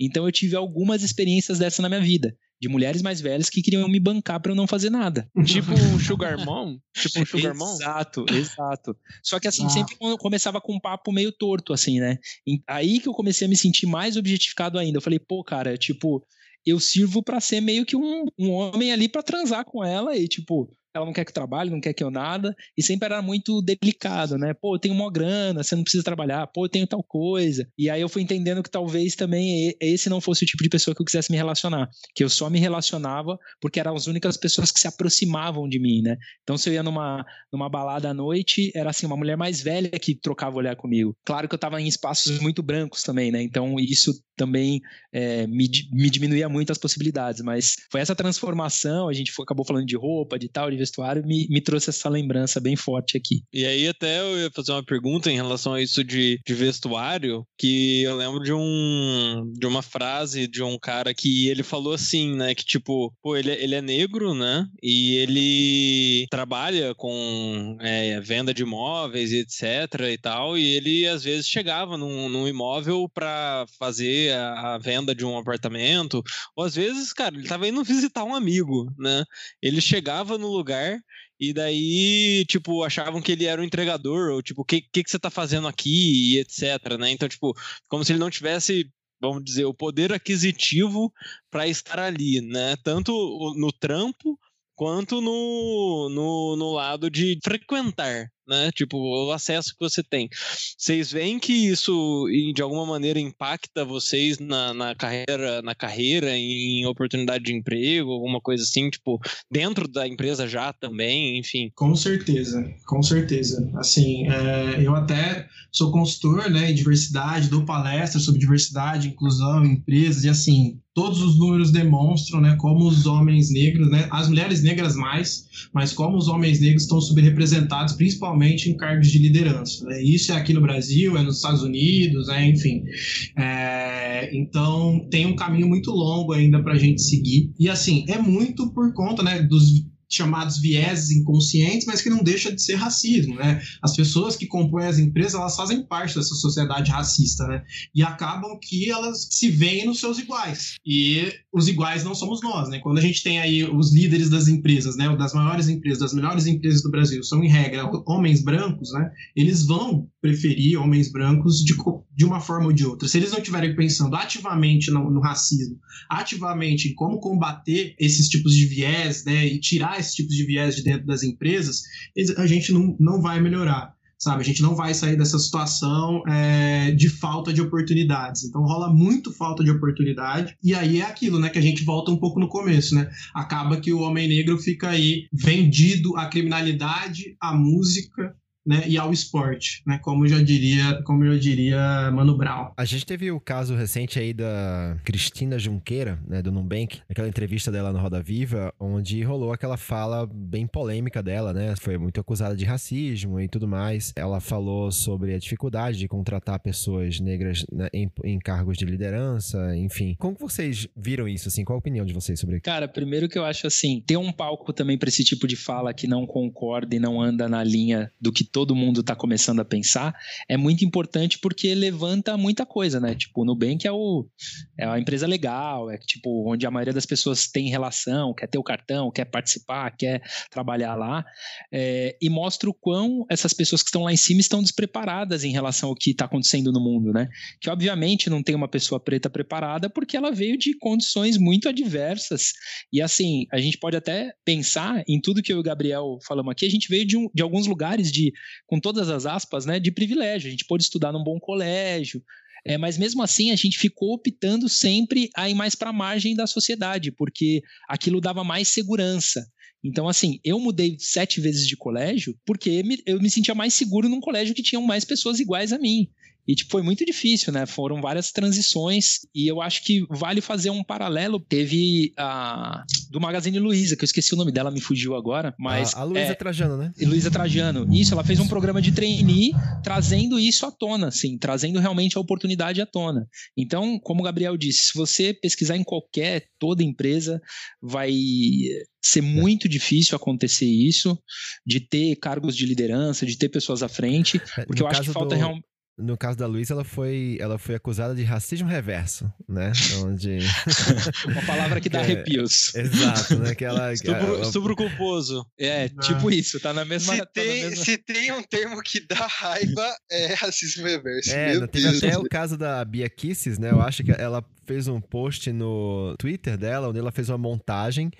Então eu tive algumas experiências dessa na minha vida de mulheres mais velhas que queriam me bancar para eu não fazer nada. Tipo um Sugar Mom? Tipo um Sugar Mom? Exato, exato. Só que assim, ah. sempre começava com um papo meio torto, assim, né? Aí que eu comecei a me sentir mais objetificado ainda. Eu falei, pô, cara, tipo, eu sirvo para ser meio que um, um homem ali para transar com ela e, tipo, ela não quer que eu trabalhe, não quer que eu nada, e sempre era muito delicado, né? Pô, eu tenho uma grana, você não precisa trabalhar, pô, eu tenho tal coisa. E aí eu fui entendendo que talvez também esse não fosse o tipo de pessoa que eu quisesse me relacionar, que eu só me relacionava porque eram as únicas pessoas que se aproximavam de mim, né? Então se eu ia numa, numa balada à noite, era assim, uma mulher mais velha que trocava olhar comigo. Claro que eu tava em espaços muito brancos também, né? Então isso também é, me, me diminuía muito as possibilidades, mas foi essa transformação, a gente foi, acabou falando de roupa, de tal, de vestuário me, me trouxe essa lembrança bem forte aqui. E aí até eu ia fazer uma pergunta em relação a isso de, de vestuário, que eu lembro de um de uma frase de um cara que ele falou assim, né, que tipo, pô, ele, ele é negro, né, e ele trabalha com é, venda de imóveis e etc e tal, e ele às vezes chegava num, num imóvel para fazer a, a venda de um apartamento, ou às vezes, cara, ele tava indo visitar um amigo, né, ele chegava no lugar lugar, e daí, tipo, achavam que ele era o entregador, ou tipo, o que, que, que você tá fazendo aqui, e etc, né? Então, tipo, como se ele não tivesse vamos dizer, o poder aquisitivo para estar ali, né? Tanto no trampo quanto no, no, no lado de frequentar, né? Tipo, o acesso que você tem. Vocês veem que isso, de alguma maneira, impacta vocês na, na carreira, na carreira, em oportunidade de emprego, alguma coisa assim, tipo, dentro da empresa já também, enfim? Com certeza, com certeza. Assim, é, eu até sou consultor né, em diversidade, dou palestras sobre diversidade, inclusão em empresas, e assim, todos os números demonstram né, como os homens negros, né, as mulheres negras mais, mas como os homens negros estão subrepresentados, principalmente em cargos de liderança. Né? Isso é aqui no Brasil, é nos Estados Unidos, né, enfim. É, então, tem um caminho muito longo ainda para a gente seguir. E assim, é muito por conta né, dos chamados vieses inconscientes, mas que não deixa de ser racismo, né? As pessoas que compõem as empresas, elas fazem parte dessa sociedade racista, né? E acabam que elas se veem nos seus iguais. E os iguais não somos nós, né? Quando a gente tem aí os líderes das empresas, né, das maiores empresas, das melhores empresas do Brasil, são em regra homens brancos, né? Eles vão preferir homens brancos de, de uma forma ou de outra. Se eles não estiverem pensando ativamente no, no racismo, ativamente em como combater esses tipos de viés, né, e tirar esses tipos de viés de dentro das empresas, a gente não, não vai melhorar. Sabe, a gente não vai sair dessa situação é, de falta de oportunidades. Então rola muito falta de oportunidade. E aí é aquilo, né? Que a gente volta um pouco no começo, né? Acaba que o homem negro fica aí vendido à criminalidade, à música, né, e ao esporte, né, como já diria, como eu diria Mano Brown. A gente teve o caso recente aí da Cristina Junqueira, né, do Nubank, aquela entrevista dela no Roda Viva, onde rolou aquela fala bem polêmica dela, né, foi muito acusada de racismo e tudo mais. Ela falou sobre a dificuldade de contratar pessoas negras né, em, em, cargos de liderança, enfim. Como vocês viram isso, assim? Qual a opinião de vocês sobre isso? Cara, primeiro que eu acho assim, ter um palco também para esse tipo de fala que não concorda e não anda na linha do que todo mundo está começando a pensar, é muito importante porque levanta muita coisa, né? Tipo, o Nubank é, o, é a empresa legal, é tipo, onde a maioria das pessoas tem relação, quer ter o cartão, quer participar, quer trabalhar lá, é, e mostra o quão essas pessoas que estão lá em cima estão despreparadas em relação ao que está acontecendo no mundo, né? Que obviamente não tem uma pessoa preta preparada porque ela veio de condições muito adversas. E assim, a gente pode até pensar em tudo que eu e o Gabriel falamos aqui, a gente veio de, um, de alguns lugares de com todas as aspas, né, de privilégio. A gente pôde estudar num bom colégio, é, mas mesmo assim a gente ficou optando sempre a ir mais para a margem da sociedade, porque aquilo dava mais segurança. Então, assim, eu mudei sete vezes de colégio porque eu me sentia mais seguro num colégio que tinham mais pessoas iguais a mim. E tipo, foi muito difícil, né? Foram várias transições e eu acho que vale fazer um paralelo. Teve a do Magazine Luiza, que eu esqueci o nome dela, me fugiu agora, mas a, a Luiza é, Trajano, né? Luiza Trajano. Isso, ela fez um programa de trainee trazendo isso à tona, assim, trazendo realmente a oportunidade à tona. Então, como o Gabriel disse, se você pesquisar em qualquer toda empresa, vai ser muito difícil acontecer isso, de ter cargos de liderança, de ter pessoas à frente, é, porque no eu acho que falta do... realmente no caso da Luísa, ela foi, ela foi acusada de racismo reverso, né? Onde... Uma palavra que dá é, arrepios. Exato, né? Que ela, estupro, ela... estupro culposo. É, ah. tipo isso, tá na mesma... Se, tá tem, mesma... se tem um termo que dá raiva, é racismo reverso. É, Meu teve Deus. até o caso da Bia Kisses, né? Eu acho que ela fez um post no Twitter dela, onde ela fez uma montagem.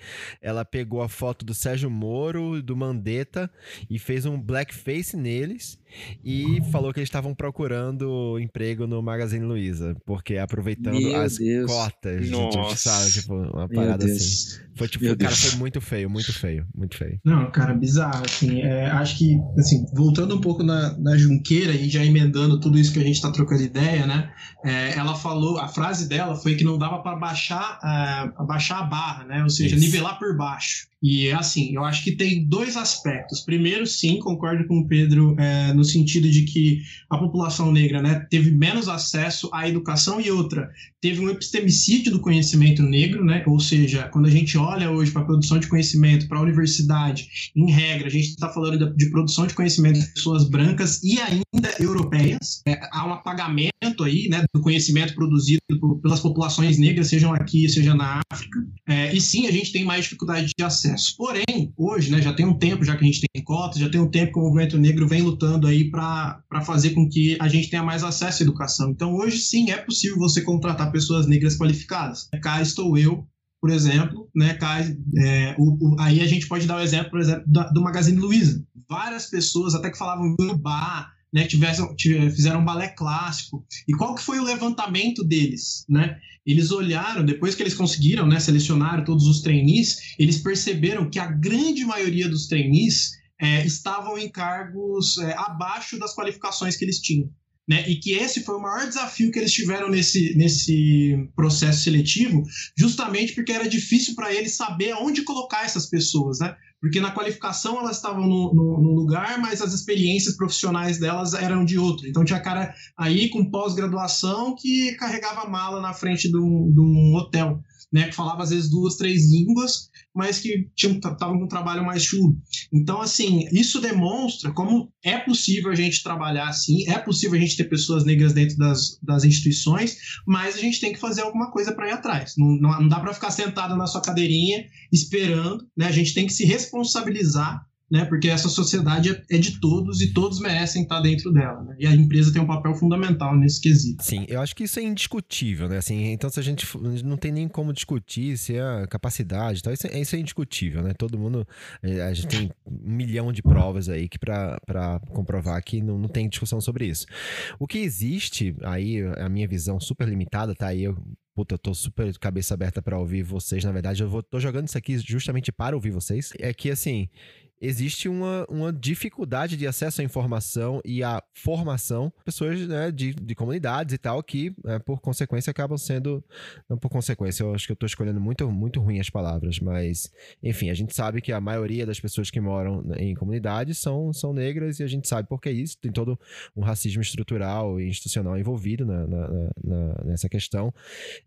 Ela pegou a foto do Sérgio Moro, do Mandetta, e fez um blackface neles. E falou que eles estavam procurando emprego no Magazine Luiza, porque aproveitando Meu as Deus. cotas, Nossa. sabe? Tipo, uma parada assim. Foi tipo, Meu cara, Deus. foi muito feio, muito feio, muito feio. Não, cara, bizarro, assim. É, acho que, assim, voltando um pouco na, na Junqueira e já emendando tudo isso que a gente tá trocando ideia, né? É, ela falou, a frase dela foi que não dava para baixar, uh, baixar a barra, né? Ou seja, Isso. nivelar por baixo. E é assim, eu acho que tem dois aspectos. Primeiro, sim, concordo com o Pedro é, no sentido de que a população negra né, teve menos acesso à educação e outra, teve um epistemicídio do conhecimento negro, né? Ou seja, quando a gente olha hoje para a produção de conhecimento, para a universidade, em regra, a gente está falando de, produção de conhecimento de pessoas brancas e ainda europeias. É, há um apagamento aí, né, do conhecimento produzido por, pelas populações negras, sejam aqui, seja na África. É, e sim, a gente tem mais dificuldade de acesso acesso. Porém, hoje, né, já tem um tempo, já que a gente tem cotas, já tem um tempo que o movimento negro vem lutando aí para fazer com que a gente tenha mais acesso à educação. Então, hoje sim é possível você contratar pessoas negras qualificadas. Cá estou eu, por exemplo, né, cá, é, o, o, aí a gente pode dar o exemplo, por exemplo, da, do Magazine Luiza. Várias pessoas até que falavam no bar, né, fizeram um balé clássico. E qual que foi o levantamento deles, né? Eles olharam, depois que eles conseguiram, né, selecionar todos os trainees, eles perceberam que a grande maioria dos trainees é, estavam em cargos é, abaixo das qualificações que eles tinham. Né? E que esse foi o maior desafio que eles tiveram nesse, nesse processo seletivo, justamente porque era difícil para eles saber onde colocar essas pessoas, né? Porque na qualificação elas estavam no, no, no, lugar, mas as experiências profissionais delas eram de outro. Então tinha cara aí com pós-graduação que carregava mala na frente de um, de um hotel né, que falava às vezes duas, três línguas, mas que estavam com um trabalho mais chulo. Então, assim, isso demonstra como é possível a gente trabalhar assim, é possível a gente ter pessoas negras dentro das, das instituições, mas a gente tem que fazer alguma coisa para ir atrás. Não, não, não dá para ficar sentado na sua cadeirinha esperando, né? A gente tem que se responsabilizar né? Porque essa sociedade é, é de todos e todos merecem estar dentro dela, né? E a empresa tem um papel fundamental nesse quesito. Sim, eu acho que isso é indiscutível, né? Assim, então se a gente não tem nem como discutir se é a capacidade, tal, isso, é, isso é indiscutível, né? Todo mundo, é, a gente tem um milhão de provas aí que para comprovar que não, não tem discussão sobre isso. O que existe aí, a minha visão super limitada, tá aí eu puta, eu tô super cabeça aberta para ouvir vocês. Na verdade, eu vou, tô jogando isso aqui justamente para ouvir vocês. É que, assim, existe uma, uma dificuldade de acesso à informação e à formação pessoas né, de, de comunidades e tal que, é, por consequência, acabam sendo. Não por consequência, eu acho que eu estou escolhendo muito, muito ruim as palavras, mas, enfim, a gente sabe que a maioria das pessoas que moram em comunidades são, são negras e a gente sabe por que isso. Tem todo um racismo estrutural e institucional envolvido na, na, na, nessa questão.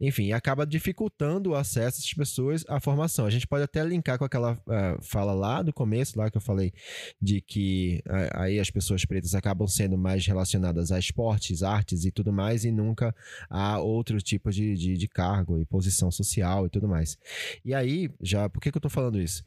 Enfim, acaba dificultando o acesso dessas pessoas à formação. A gente pode até linkar com aquela uh, fala lá do começo, lá que eu falei, de que aí as pessoas pretas acabam sendo mais relacionadas a esportes, artes e tudo mais, e nunca a outro tipo de, de, de cargo e posição social e tudo mais. E aí, já, por que, que eu tô falando isso?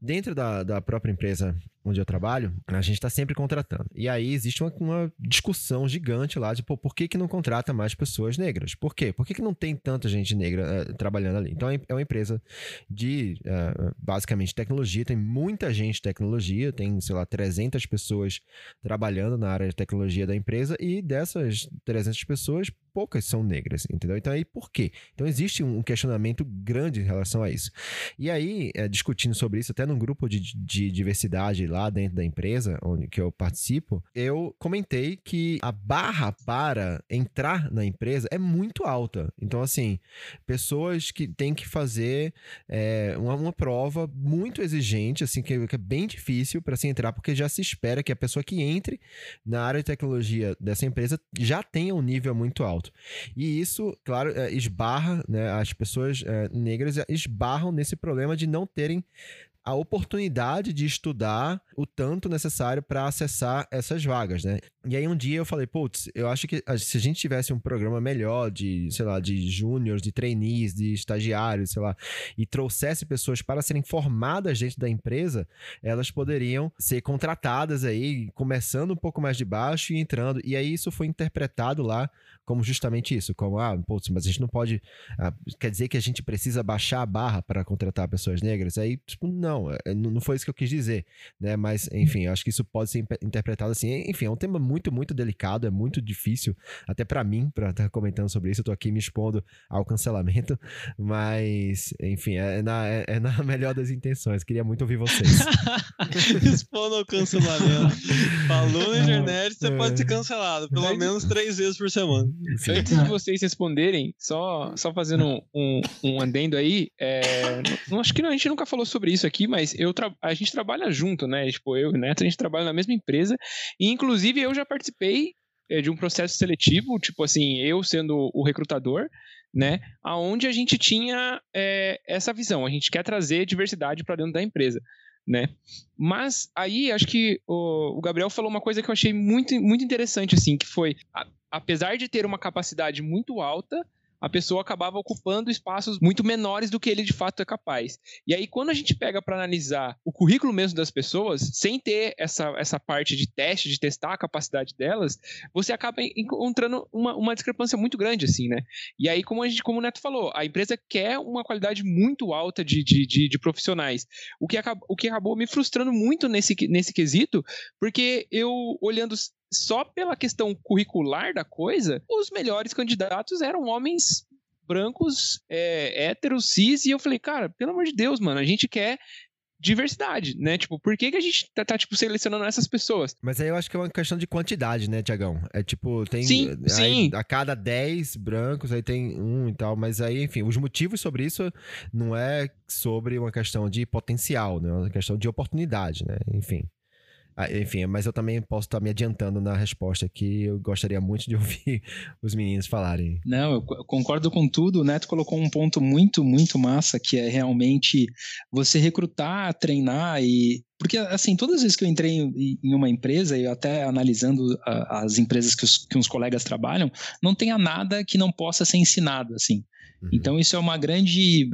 Dentro da, da própria empresa onde eu trabalho, a gente está sempre contratando. E aí existe uma, uma, discussão gigante lá de pô, por que, que não contrata mais pessoas negras? Por quê? Por que, que não tem tanta gente negra uh, trabalhando ali? Então é uma empresa de uh, basicamente tecnologia, tem muita gente de tecnologia, tem, sei lá, 300 pessoas trabalhando na área de tecnologia da empresa e dessas 300 pessoas, poucas são negras, entendeu? Então aí por quê? Então existe um questionamento grande em relação a isso. E aí, é, discutindo sobre isso, até num grupo de, de diversidade lá dentro da empresa onde que eu participo, eu comentei que a barra para entrar na empresa é muito alta. Então, assim, pessoas que têm que fazer é, uma, uma, prova muito exigente, assim, que, que é bem difícil para se entrar, porque já se espera que a pessoa que entre na área de tecnologia dessa empresa já tenha um nível muito alto. E isso, claro, é, esbarra, né, as pessoas é, negras esbarram nesse problema de não terem a oportunidade de estudar o tanto necessário para acessar essas vagas, né? E aí um dia eu falei, putz, eu acho que se a gente tivesse um programa melhor de, sei lá, de júniores, de trainees, de estagiários, sei lá, e trouxesse pessoas para serem formadas dentro da empresa, elas poderiam ser contratadas aí, começando um pouco mais de baixo e entrando. E aí isso foi interpretado lá como justamente isso, como, ah, putz, mas a gente não pode, ah, quer dizer que a gente precisa baixar a barra para contratar pessoas negras? Aí, tipo, não, é, não foi isso que eu quis dizer, né? Mas, enfim, eu acho que isso pode ser interpretado assim. Enfim, é um tema muito, muito delicado, é muito difícil, até para mim, para estar tá comentando sobre isso. Eu tô aqui me expondo ao cancelamento, mas, enfim, é na, é, é na melhor das intenções. Queria muito ouvir vocês. expondo ao cancelamento. Falou na internet, você pode ser cancelado, pelo menos três vezes por semana. Sim. Antes de vocês responderem, só, só fazendo um, um andendo aí, é, não, acho que a gente nunca falou sobre isso aqui, mas eu a gente trabalha junto, né? Tipo, eu e o Neto, a gente trabalha na mesma empresa, e inclusive eu já participei é, de um processo seletivo, tipo assim, eu sendo o recrutador, né? Aonde a gente tinha é, essa visão, a gente quer trazer diversidade para dentro da empresa. Né? Mas aí acho que o, o, Gabriel falou uma coisa que eu achei muito, muito interessante, assim, que foi a, apesar de ter uma capacidade muito alta, a pessoa acabava ocupando espaços muito menores do que ele de fato é capaz. E aí, quando a gente pega para analisar o currículo mesmo das pessoas, sem ter essa, essa parte de teste, de testar a capacidade delas, você acaba encontrando uma, uma discrepância muito grande, assim, né? E aí, como, a gente, como o Neto falou, a empresa quer uma qualidade muito alta de, de, de, de profissionais, o que, acabou, o que acabou me frustrando muito nesse, nesse quesito, porque eu, olhando só pela questão curricular da coisa, os melhores candidatos eram homens brancos, é, héteros, cis, e eu falei, cara, pelo amor de Deus, mano, a gente quer diversidade, né? Tipo, por que, que a gente tá, tá, tipo, selecionando essas pessoas? Mas aí eu acho que é uma questão de quantidade, né, Tiagão? É tipo, tem. Sim, aí, sim. A cada 10 brancos, aí tem um e tal. Mas aí, enfim, os motivos sobre isso não é sobre uma questão de potencial, né? É uma questão de oportunidade, né? Enfim. Ah, enfim, mas eu também posso estar me adiantando na resposta aqui. Eu gostaria muito de ouvir os meninos falarem. Não, eu concordo com tudo. O Neto colocou um ponto muito, muito massa, que é realmente você recrutar, treinar e porque, assim, todas as vezes que eu entrei em uma empresa, e até analisando as empresas que os, que os colegas trabalham, não tenha nada que não possa ser ensinado, assim. Uhum. Então, isso é uma grande.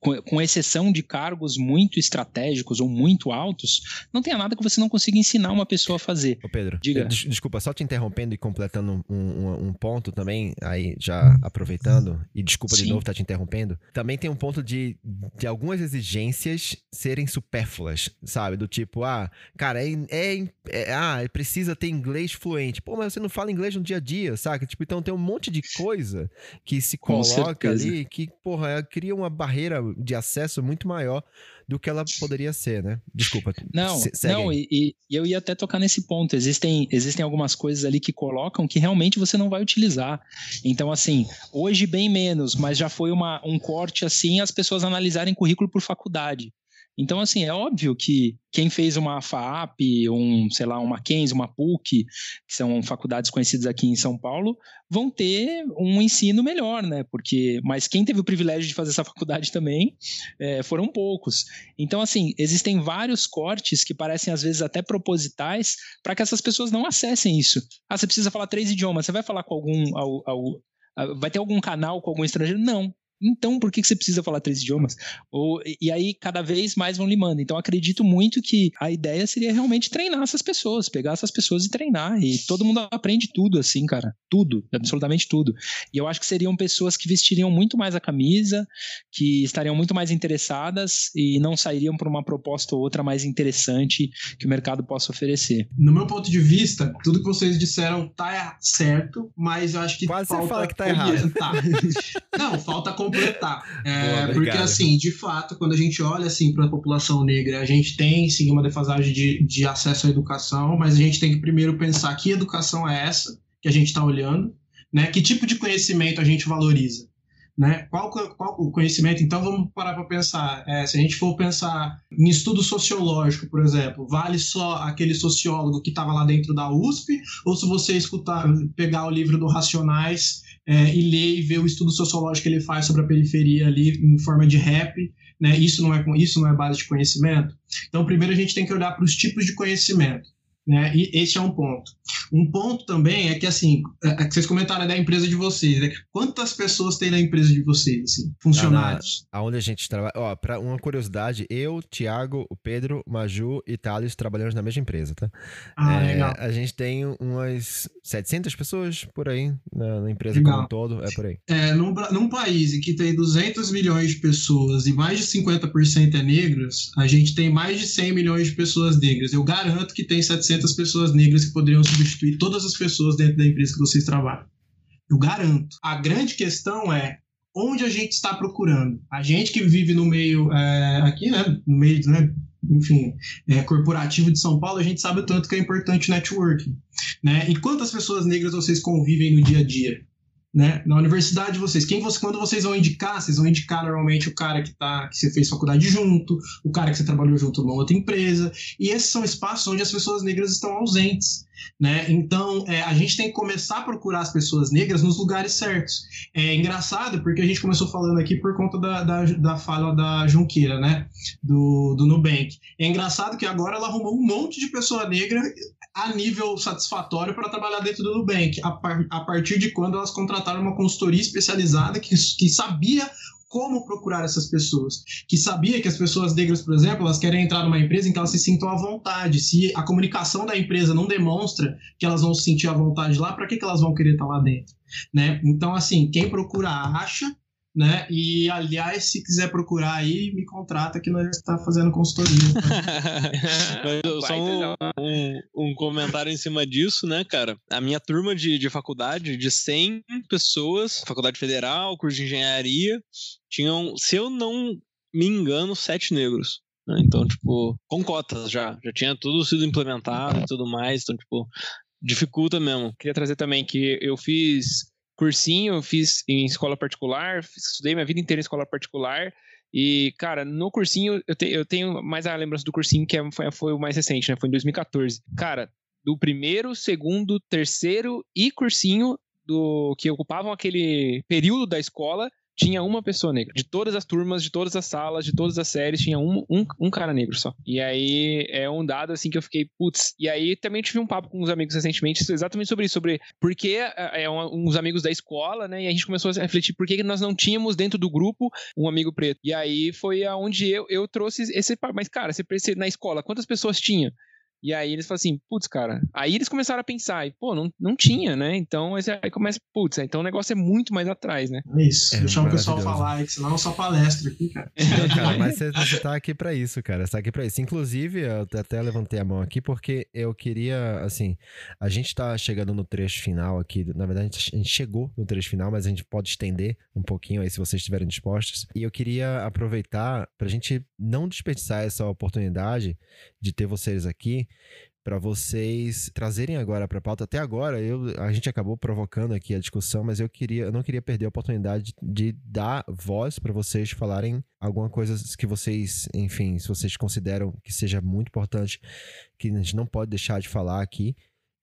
Com, exceção de cargos muito estratégicos ou muito altos, não tem nada que você não consiga ensinar uma pessoa a fazer. Ô Pedro, Diga. Des, desculpa, só te interrompendo e completando um, um, um, ponto também, aí já aproveitando, e desculpa Sim. de novo estar tá te interrompendo. Também tem um ponto de, de algumas exigências serem supérfluas, sabe? Do tipo, ah, cara, é, é, é ah, precisa ter inglês fluente. Pô, mas você não fala inglês no dia a dia, saca? Tipo, então tem um monte de coisa que se coloca ali que, porra, cria uma barreira de acesso muito maior do que ela poderia ser, né? Desculpa. Não, não e, e, eu ia até tocar nesse ponto. Existem, existem algumas coisas ali que colocam que realmente você não vai utilizar. Então, assim, hoje bem menos, mas já foi uma, um corte assim as pessoas analisarem currículo por faculdade. Então, assim, é óbvio que quem fez uma FAAP, um, sei lá, uma Mackenzie, uma PUC, que são faculdades conhecidas aqui em São Paulo, vão ter um ensino melhor, né? Porque, mas quem teve o privilégio de fazer essa faculdade também é, foram poucos. Então, assim, existem vários cortes que parecem às vezes até propositais para que essas pessoas não acessem isso. Ah, você precisa falar três idiomas. Você vai falar com algum, ao, ao, vai ter algum canal com algum estrangeiro? Não. Então, por que você precisa falar três idiomas? Ou, e aí, cada vez mais vão limando. Então, acredito muito que a ideia seria realmente treinar essas pessoas, pegar essas pessoas e treinar. E todo mundo aprende tudo, assim, cara. Tudo, absolutamente tudo. E eu acho que seriam pessoas que vestiriam muito mais a camisa, que estariam muito mais interessadas e não sairiam por uma proposta ou outra mais interessante que o mercado possa oferecer. No meu ponto de vista, tudo que vocês disseram tá certo, mas eu acho que. Quase falta você fala que tá errado. não, falta completar. É, Boa, porque, assim, de fato, quando a gente olha assim, para a população negra, a gente tem sim uma defasagem de, de acesso à educação, mas a gente tem que primeiro pensar que educação é essa que a gente está olhando, né? Que tipo de conhecimento a gente valoriza? Né? Qual, qual o conhecimento? Então vamos parar para pensar. É, se a gente for pensar em estudo sociológico, por exemplo, vale só aquele sociólogo que estava lá dentro da USP, ou se você escutar, pegar o livro do Racionais é, e ler e ver o estudo sociológico que ele faz sobre a periferia ali em forma de rap, né? Isso não é isso não é base de conhecimento. Então primeiro a gente tem que olhar para os tipos de conhecimento. Né? E esse é um ponto. Um ponto também é que, assim, é, é que vocês comentaram da empresa de vocês, né? Quantas pessoas tem na empresa de vocês, assim, funcionários? Ah, aonde a gente trabalha. Ó, pra uma curiosidade, eu, Thiago, o Pedro, Maju e Thales trabalhamos na mesma empresa, tá? Ah, é, legal. A gente tem umas 700 pessoas por aí na, na empresa legal. como um todo, é por aí. É, num, num país em que tem 200 milhões de pessoas e mais de 50% é negros, a gente tem mais de 100 milhões de pessoas negras. Eu garanto que tem 700 600 pessoas negras que poderiam substituir todas as pessoas dentro da empresa que vocês trabalham. Eu garanto. A grande questão é onde a gente está procurando. A gente que vive no meio é, aqui, né, no meio, né, enfim, é, corporativo de São Paulo, a gente sabe o tanto que é importante networking, né? E quantas pessoas negras vocês convivem no dia a dia? Né? Na universidade de vocês, quem você, quando vocês vão indicar, vocês vão indicar normalmente o cara que tá, que você fez faculdade junto, o cara que você trabalhou junto numa outra empresa, e esses são espaços onde as pessoas negras estão ausentes, né? Então, é, a gente tem que começar a procurar as pessoas negras nos lugares certos. É engraçado porque a gente começou falando aqui por conta da, da, da fala da Junqueira, né? Do, do Nubank. É engraçado que agora ela arrumou um monte de pessoa negra a nível satisfatório para trabalhar dentro do Nubank, a, par, a partir de quando elas contrataram uma consultoria especializada que, que sabia como procurar essas pessoas, que sabia que as pessoas negras, por exemplo, elas querem entrar numa empresa em que elas se sintam à vontade. Se a comunicação da empresa não demonstra que elas vão se sentir à vontade lá, para que, que elas vão querer estar lá dentro? Né? Então, assim, quem procura acha, né? E aliás, se quiser procurar aí, me contrata que nós está fazendo consultoria. Só um, um, um, comentário em cima disso, né, cara? A minha turma de, de faculdade, de 100 pessoas, faculdade federal, curso de engenharia, tinham, se eu não me engano, sete negros. Né? Então, tipo, com cotas já. Já tinha tudo sido implementado e tudo mais. Então, tipo, dificulta mesmo. Queria trazer também que eu fiz cursinho, fiz em escola particular, estudei minha vida inteira em escola particular. E, cara, no cursinho, eu, te, eu tenho mais a lembrança do cursinho, que é, foi, foi o mais recente, né? Foi em 2014. Cara, do primeiro, segundo, terceiro e cursinho do que ocupavam aquele período da escola, tinha uma pessoa negra. De todas as turmas, de todas as salas, de todas as séries, tinha um, um, um cara negro só. E aí é um dado assim que eu fiquei, putz. E aí também tive um papo com uns amigos recentemente exatamente sobre isso, sobre porque é, é uns amigos da escola, né? E a gente começou a refletir por que nós não tínhamos dentro do grupo um amigo preto. E aí foi aonde eu, eu trouxe esse. Mas, cara, você na escola, quantas pessoas tinha? E aí eles falam assim, putz, cara. Aí eles começaram a pensar, e, pô, não, não tinha, né? Então aí começa, putz, então o negócio é muito mais atrás, né? É isso. É, Deixar o pessoal falar que senão é só palestra aqui, cara. Não, cara, mas você, você tá aqui pra isso, cara. Você tá aqui pra isso. Inclusive, eu até levantei a mão aqui porque eu queria, assim, a gente tá chegando no trecho final aqui. Na verdade, a gente chegou no trecho final, mas a gente pode estender um pouquinho aí se vocês estiverem dispostos. E eu queria aproveitar pra gente não desperdiçar essa oportunidade de ter vocês aqui para vocês trazerem agora para a pauta. Até agora, eu, a gente acabou provocando aqui a discussão, mas eu queria, eu não queria perder a oportunidade de, de dar voz para vocês falarem alguma coisa que vocês, enfim, se vocês consideram que seja muito importante, que a gente não pode deixar de falar aqui,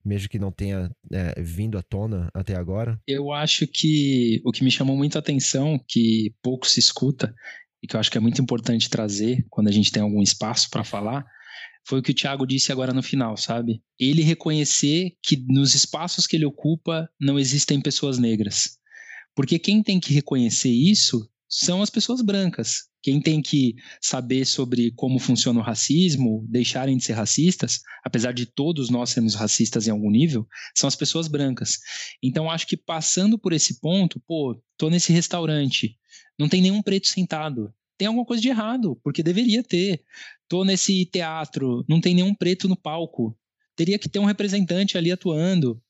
mesmo que não tenha é, vindo à tona até agora. Eu acho que o que me chamou muito a atenção, que pouco se escuta e que eu acho que é muito importante trazer quando a gente tem algum espaço para falar foi o que o Thiago disse agora no final, sabe? Ele reconhecer que nos espaços que ele ocupa não existem pessoas negras. Porque quem tem que reconhecer isso são as pessoas brancas. Quem tem que saber sobre como funciona o racismo, deixarem de ser racistas, apesar de todos nós sermos racistas em algum nível, são as pessoas brancas. Então acho que passando por esse ponto, pô, tô nesse restaurante, não tem nenhum preto sentado tem alguma coisa de errado, porque deveria ter. Tô nesse teatro, não tem nenhum preto no palco. Teria que ter um representante ali atuando,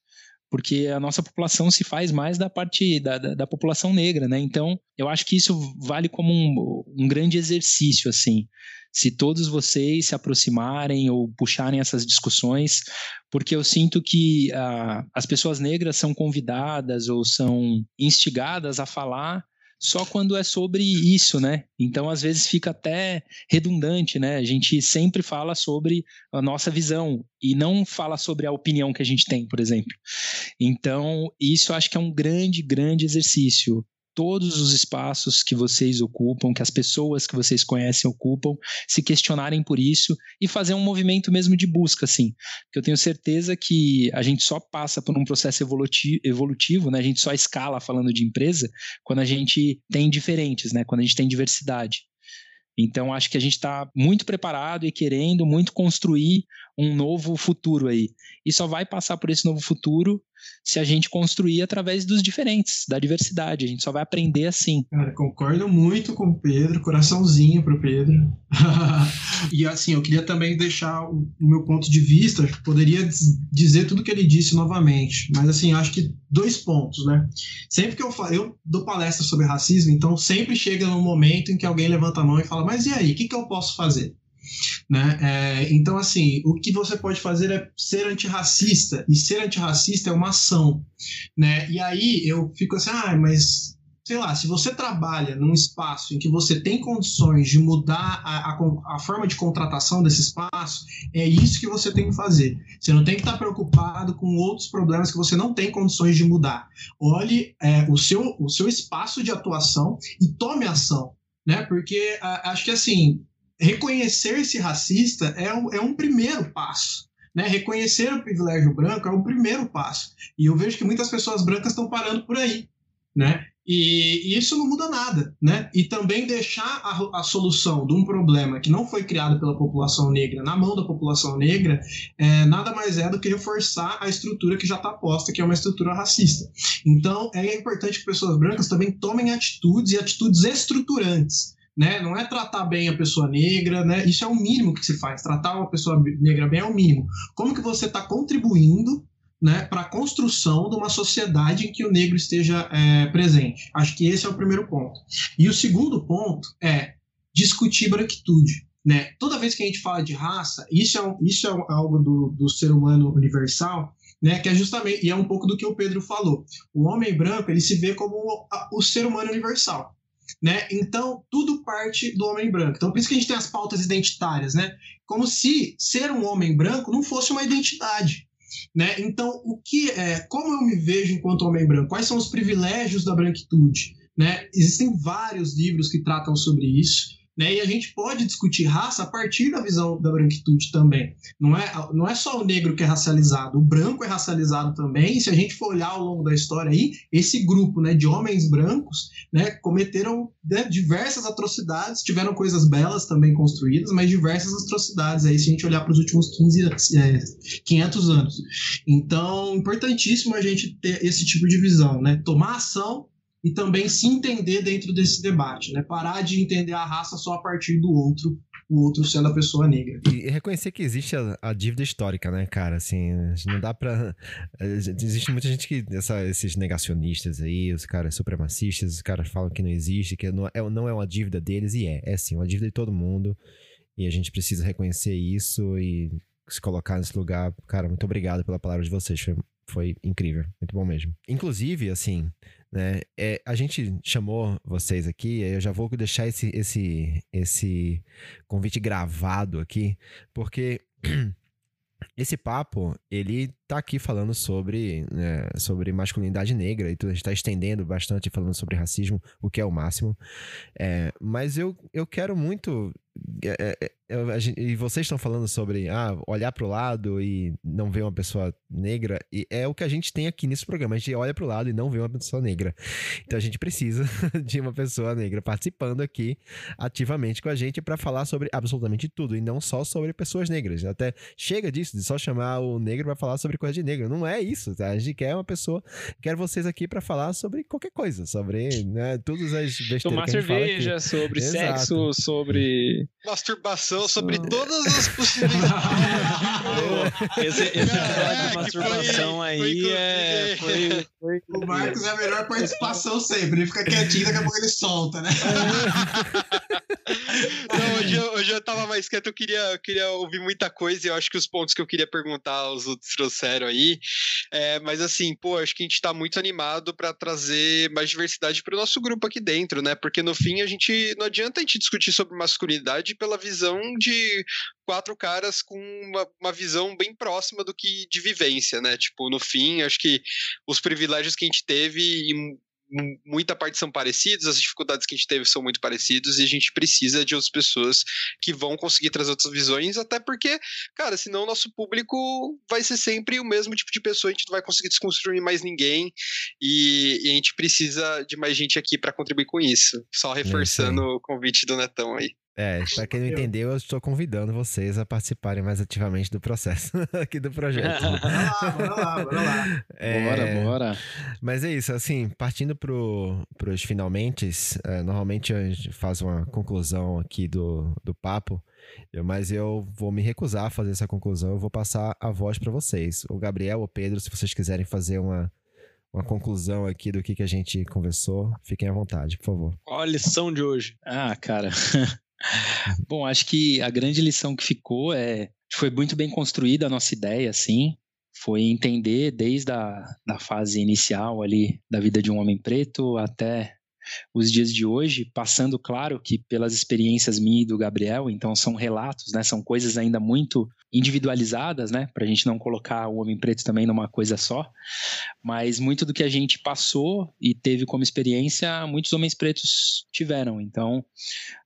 porque a nossa população se faz mais da parte da, da, da população negra, né? Então, eu acho que isso vale como um, um grande exercício, assim. Se todos vocês se aproximarem ou puxarem essas discussões, porque eu sinto que ah, as pessoas negras são convidadas ou são instigadas a falar só quando é sobre isso, né? Então, às vezes fica até redundante, né? A gente sempre fala sobre a nossa visão e não fala sobre a opinião que a gente tem, por exemplo. Então, isso acho que é um grande, grande exercício todos os espaços que vocês ocupam, que as pessoas que vocês conhecem ocupam, se questionarem por isso e fazer um movimento mesmo de busca, assim. Porque eu tenho certeza que a gente só passa por um processo evolutivo, evolutivo né? A gente só escala falando de empresa quando a gente tem diferentes, né? Quando a gente tem diversidade. Então, acho que a gente está muito preparado e querendo muito construir um novo futuro aí. E só vai passar por esse novo futuro se a gente construir através dos diferentes, da diversidade. A gente só vai aprender assim. Cara, concordo muito com o Pedro, coraçãozinho pro Pedro. e assim, eu queria também deixar o, meu ponto de vista, poderia dizer tudo que ele disse novamente, mas assim, acho que dois pontos, né? Sempre que eu falo, eu dou palestra sobre racismo, então sempre chega num momento em que alguém levanta a mão e fala: "Mas e aí, o que, que eu posso fazer?" Né? É, então, assim, o que você pode fazer é ser antirracista, e ser antirracista é uma ação. Né? E aí eu fico assim, ah, mas sei lá, se você trabalha num espaço em que você tem condições de mudar a, a, a, forma de contratação desse espaço, é isso que você tem que fazer. Você não tem que estar preocupado com outros problemas que você não tem condições de mudar. Olhe é, o, seu, o seu espaço de atuação e tome ação. Né? Porque a, acho que assim, reconhecer-se racista é um, é um primeiro passo. Né? Reconhecer o privilégio branco é o primeiro passo. E eu vejo que muitas pessoas brancas estão parando por aí. Né? E, e, isso não muda nada, né? E também deixar a, a, solução de um problema que não foi criado pela população negra na mão da população negra é, nada mais é do que reforçar a estrutura que já está posta, que é uma estrutura racista. Então é importante que pessoas brancas também tomem atitudes e atitudes estruturantes né? Não é tratar bem a pessoa negra, né? Isso é o mínimo que se faz. Tratar uma pessoa negra bem é o mínimo. Como que você está contribuindo né, para a construção de uma sociedade em que o negro esteja é, presente. Acho que esse é o primeiro ponto. E o segundo ponto é discutir branquitude. né? Toda vez que a gente fala de raça, isso é, isso é algo do, do ser humano universal, né? Que é justamente, e é um pouco do que o Pedro falou. O homem branco, ele se vê como o, o ser humano universal. Né? Então, tudo parte do homem branco. Então, por isso que a gente tem as pautas identitárias, né? Como se ser um homem branco não fosse uma identidade. Né? Então, o que é, como eu me vejo enquanto homem branco? Quais são os privilégios da branquitude? Né? Existem vários livros que tratam sobre isso. Né? E a gente pode discutir raça a partir da visão da branquitude também. Não é, não é só o negro que é racializado, o branco é racializado também. E se a gente for olhar ao longo da história aí, esse grupo né, de homens brancos né, cometeram né, diversas atrocidades, tiveram coisas belas também construídas, mas diversas atrocidades aí se a gente olhar para os últimos 15, é, 500 anos. Então, importantíssimo a gente ter esse tipo de visão, né? Tomar ação e também se entender dentro desse debate, né? Parar de entender a raça só a partir do outro, o outro sendo a pessoa negra. E reconhecer que existe a, a dívida histórica, né, cara? Assim, não dá pra. Existe muita gente que. Essa, esses negacionistas aí, os caras supremacistas, os caras falam que não existe, que não é, não é uma dívida deles, e é. É sim, uma dívida de todo mundo. E a gente precisa reconhecer isso e se colocar nesse lugar. Cara, muito obrigado pela palavra de vocês. Foi, foi incrível. Muito bom mesmo. Inclusive, assim, né? É, a gente chamou vocês aqui, eu já vou deixar esse, esse, esse convite gravado aqui, porque esse papo, ele tá aqui falando sobre, né, sobre masculinidade negra, e a gente tá estendendo bastante falando sobre racismo, o que é o máximo. É, mas eu, eu quero muito é, é, é gente, e vocês estão falando sobre ah, olhar para o lado e não ver uma pessoa negra, e é o que a gente tem aqui nesse programa. A gente olha para o lado e não vê uma pessoa negra. Então a gente precisa de uma pessoa negra participando aqui ativamente com a gente para falar sobre absolutamente tudo e não só sobre pessoas negras. Até chega disso, de só chamar o negro para falar sobre coisa de negro. Não é isso. Tá? A gente quer uma pessoa, quer vocês aqui para falar sobre qualquer coisa, sobre né, todas as besteiras Tomar que a gente cerveja, sobre Exato. sexo, sobre masturbação sobre todas as possibilidades. esse, esse episódio de masturbação foi, aí foi, é. Foi, foi, o Marcos é a melhor participação sempre. Ele fica quietinho, daqui a pouco ele solta, né? Não, hoje, eu, hoje eu tava mais quieto, eu queria, eu queria ouvir muita coisa e eu acho que os pontos que eu queria perguntar os outros trouxeram aí. É, mas assim, pô, acho que a gente tá muito animado para trazer mais diversidade pro nosso grupo aqui dentro, né? Porque no fim a gente. Não adianta a gente discutir sobre masculinidade pela visão de quatro caras com uma, uma, visão bem próxima do que de vivência, né? Tipo, no fim, acho que os privilégios que a gente teve e muita parte são parecidos, as dificuldades que a gente teve são muito parecidas e a gente precisa de outras pessoas que vão conseguir trazer outras visões, até porque, cara, senão o nosso público vai ser sempre o mesmo tipo de pessoa, a gente não vai conseguir desconstruir mais ninguém e, e a gente precisa de mais gente aqui para contribuir com isso. Só reforçando é o convite do Netão aí. É, para quem não entendeu, eu estou convidando vocês a participarem mais ativamente do processo aqui do projeto. bora lá, bora lá, bora lá. É, bora, bora. Mas é isso, assim, partindo para os finalmente, é, normalmente a gente faz uma conclusão aqui do, do papo, eu, mas eu vou me recusar a fazer essa conclusão, eu vou passar a voz para vocês. O Gabriel ou Pedro, se vocês quiserem fazer uma, uma conclusão aqui do que, que a gente conversou, fiquem à vontade, por favor. Qual a lição de hoje? Ah, cara. Bom, acho que a grande lição que ficou é foi muito bem construída a nossa ideia, assim, foi entender desde a da fase inicial ali da vida de um homem preto até os dias de hoje, passando, claro, que pelas experiências minha e do Gabriel, então são relatos, né, são coisas ainda muito individualizadas, né, para a gente não colocar o homem preto também numa coisa só, mas muito do que a gente passou e teve como experiência, muitos homens pretos tiveram, então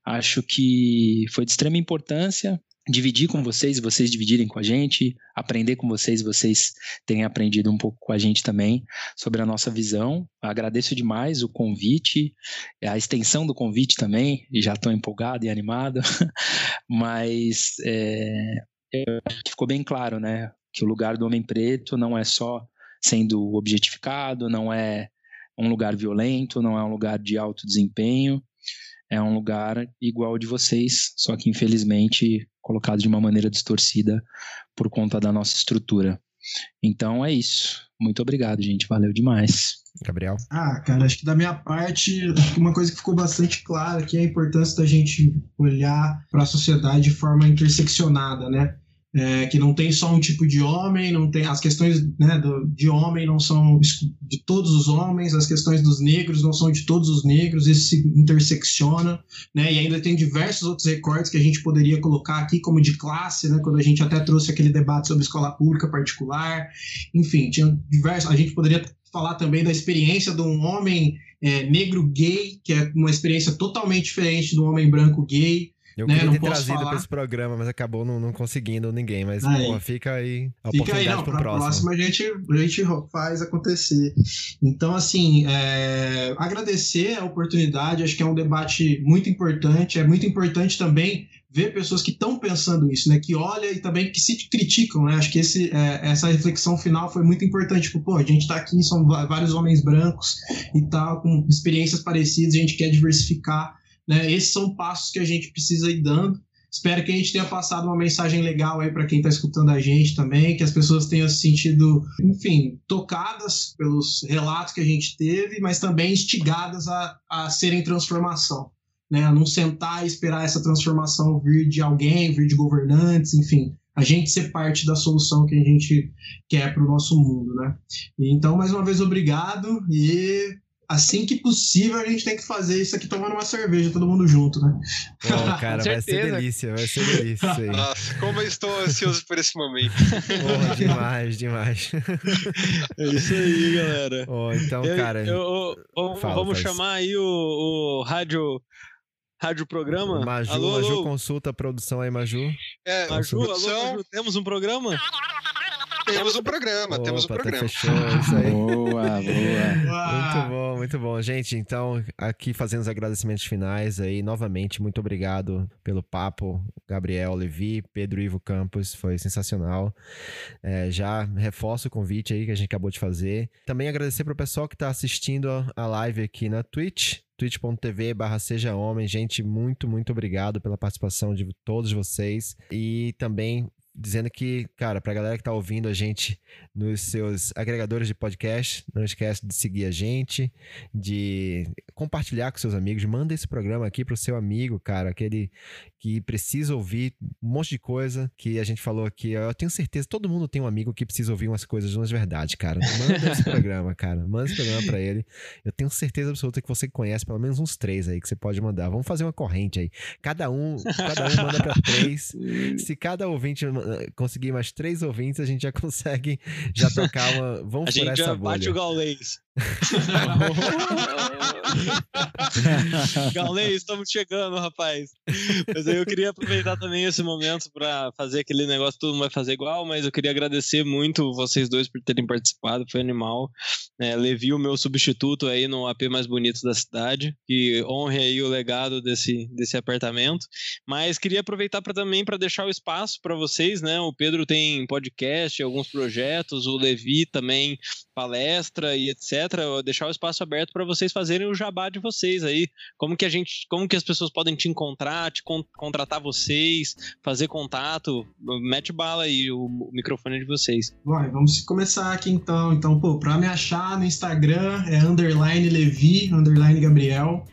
acho que foi de extrema importância dividir com vocês, vocês dividirem com a gente, aprender com vocês, vocês terem aprendido um pouco com a gente também sobre a nossa visão. Agradeço demais o convite, a extensão do convite também, já estou empolgado e animado, mas é, ficou bem claro, né, que o lugar do homem preto não é só sendo objetificado, não é um lugar violento, não é um lugar de alto desempenho, é um lugar igual ao de vocês, só que infelizmente colocado de uma maneira distorcida por conta da nossa estrutura. Então é isso. Muito obrigado, gente. Valeu demais. Gabriel? Ah, cara, acho que da minha parte, acho que uma coisa que ficou bastante clara aqui é a importância da gente olhar para a sociedade de forma interseccionada, né? É, que não tem só um tipo de homem, não tem as questões né, do, de homem não são de todos os homens, as questões dos negros não são de todos os negros, isso se intersecciona, né? E ainda tem diversos outros recortes que a gente poderia colocar aqui, como de classe, né? Quando a gente até trouxe aquele debate sobre escola pública particular, enfim, tinha diversos. A gente poderia falar também da experiência de um homem é, negro gay, que é uma experiência totalmente diferente do homem branco gay. Eu né? queria Não ter trazido pra esse programa, mas acabou não, não conseguindo ninguém. Mas, Aí. fica aí a Fica aí, oportunidade não, pro próximo. próxima a gente, a gente faz acontecer. Então, assim, é, agradecer a oportunidade, acho que é um debate muito importante, é muito importante também ver pessoas que estão pensando isso, né, que olham e também que se criticam, né, acho que esse, é, essa reflexão final foi muito importante, tipo, pô, a gente tá aqui, são vários homens brancos e tal, com experiências parecidas, a gente quer diversificar, né, esses são passos que a gente precisa ir dando, Espero que a gente tenha passado uma mensagem legal aí para quem está escutando a gente também, que as pessoas tenham se sentido, enfim, tocadas pelos relatos que a gente teve, mas também instigadas a, a serem transformação. Né? A não sentar e esperar essa transformação vir de alguém, vir de governantes, enfim. A gente ser parte da solução que a gente quer para o nosso mundo, né? Então, mais uma vez, obrigado e assim que possível a gente tem que fazer isso aqui tomando uma cerveja, todo mundo junto, né? Pô, cara, vai ser delícia, vai ser delícia isso aí. Nossa, como eu estou ansioso por esse momento. Porra, demais, demais. É isso aí, galera. Ó, então, Eu- cara, eu- eu- vamos Fala, vamos chamar aí o, o rádio, rádio programa. Maju, alô, Maju alô. consulta a produção aí, Maju. É, Maju, alô, produção, Maju, temos um programa? Temos um programa, temos um Opa, tá programa. fechou, isso aí. Boa, boa. Muito bom, muito bom. Gente, então, aqui fazendo os agradecimentos finais aí, novamente, muito obrigado pelo papo, Gabriel Levi, Pedro Ivo Campos, foi sensacional. É, já reforço o convite aí que a gente acabou de fazer. Também agradecer pro pessoal que tá assistindo a- a live aqui na Twitch, twitch.tv barra seja homem. Gente, muito, muito obrigado pela participação de todos vocês. E também dizendo que, cara, pra galera que tá ouvindo a gente nos seus agregadores de podcast, não esquece de seguir a gente, de compartilhar com seus amigos, manda esse programa aqui pro seu amigo, cara, aquele que precisa ouvir um monte de coisa que a gente falou aqui. Eu tenho certeza, todo mundo tem um amigo que precisa ouvir umas coisas, umas verdades, cara. Manda esse programa, cara. Manda esse programa pra ele. Eu tenho certeza absoluta que você conhece pelo menos uns três aí que você pode mandar. Vamos fazer uma corrente aí. Cada um, cada um manda pra três. Se cada ouvinte conseguir mais três ouvintes, a gente já consegue já tocar uma. Vamos A furar gente essa já bate bolha. o gaulês. Gaulês, estamos chegando, rapaz. Mas aí eu queria aproveitar também esse momento para fazer aquele negócio, todo mundo vai fazer igual, mas eu queria agradecer muito vocês dois por terem participado, foi animal. É, Levi, o meu substituto aí no AP mais bonito da cidade, que honre aí o legado desse, desse apartamento. Mas queria aproveitar pra, também para deixar o espaço para vocês, né? O Pedro tem podcast, alguns projetos, o Levi também palestra e etc. Eu Deixar o espaço aberto para vocês fazerem o jabá de vocês aí. Como que a gente, como que as pessoas podem te encontrar, te con- contratar vocês, fazer contato? Mete bala aí o, o microfone de vocês. Vai, vamos começar aqui então. Então, pô, pra me achar no Instagram é underline Levi, underline Gabriel.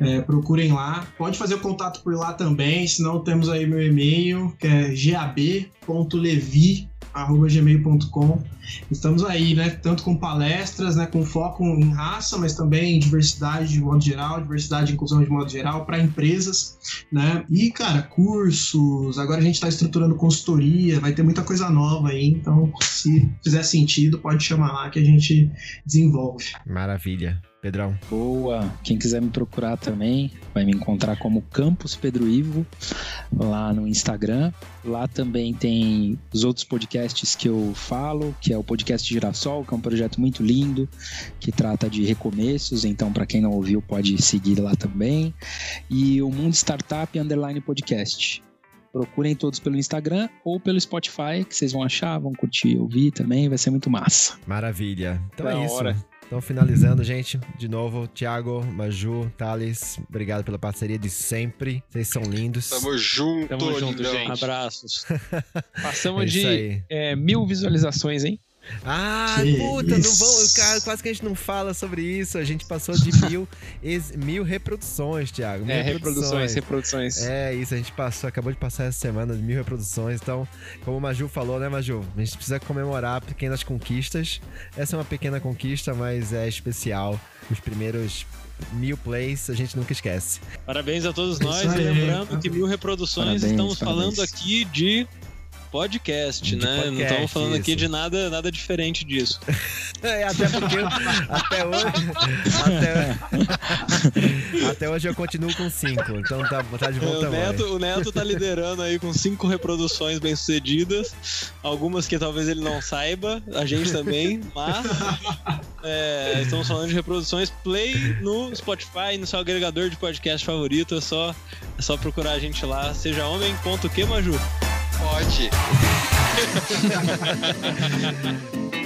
É, procurem lá. Pode fazer o contato por lá também, senão temos aí meu e-mail, que é gab.levi.gmail.com. Estamos aí, né? Tanto com palestras, né? Com foco em raça, mas também em diversidade de modo geral, diversidade e inclusão de modo geral para empresas, né? E, cara, cursos. Agora a gente está estruturando consultoria, vai ter muita coisa nova aí. Então, se fizer sentido, pode chamar lá que a gente desenvolve. Maravilha. Pedrão. Boa. Quem quiser me procurar também, vai me encontrar como Campus Pedro Ivo lá no Instagram. Lá também tem os outros podcasts que eu falo, que é o podcast Girassol, que é um projeto muito lindo, que trata de recomeços. Então, para quem não ouviu, pode seguir lá também. E o Mundo Startup Underline Podcast. Procurem todos pelo Instagram ou pelo Spotify, que vocês vão achar, vão curtir, ouvir também, vai ser muito massa. Maravilha. Então Da é isso. hora. Então, finalizando, gente, de novo, Thiago, Maju, Thales, obrigado pela parceria de sempre. Vocês são lindos. Tamo junto, Tamo junto, gente. Abraços. É Passamos isso de é, mil visualizações, hein? Ah, Que puta, não vamos. Cara, quase que a gente não fala sobre isso. A gente passou de mil, ex- mil reproduções, Thiago. Mil É, reproduções, reproduções. É isso, a gente passou, acabou de passar essa semana de mil reproduções. Então, como o Maju falou, né, Maju? A gente precisa comemorar pequenas conquistas. Essa é uma pequena conquista, mas é especial. Os primeiros mil plays a gente nunca esquece. Parabéns a todos nós. E aí. lembrando que mil reproduções, Parabéns, estamos parabéns. falando aqui de podcast, De né? Não podcast, estamos falando aqui isso. de nada, nada diferente disso. É, até porque eu- até hoje. Até, até hoje eu continuo com cinco. Então tá, tá de bom O tamanho. Neto, o Neto tá liderando aí com cinco reproduções bem-sucedidas. Algumas que talvez ele não saiba, a gente também, mas é, estamos falando de reproduções. Play no Spotify, no seu agregador de podcast favorito. É só, é só procurar a gente lá. Seja homem, ponto que, Maju? Pode.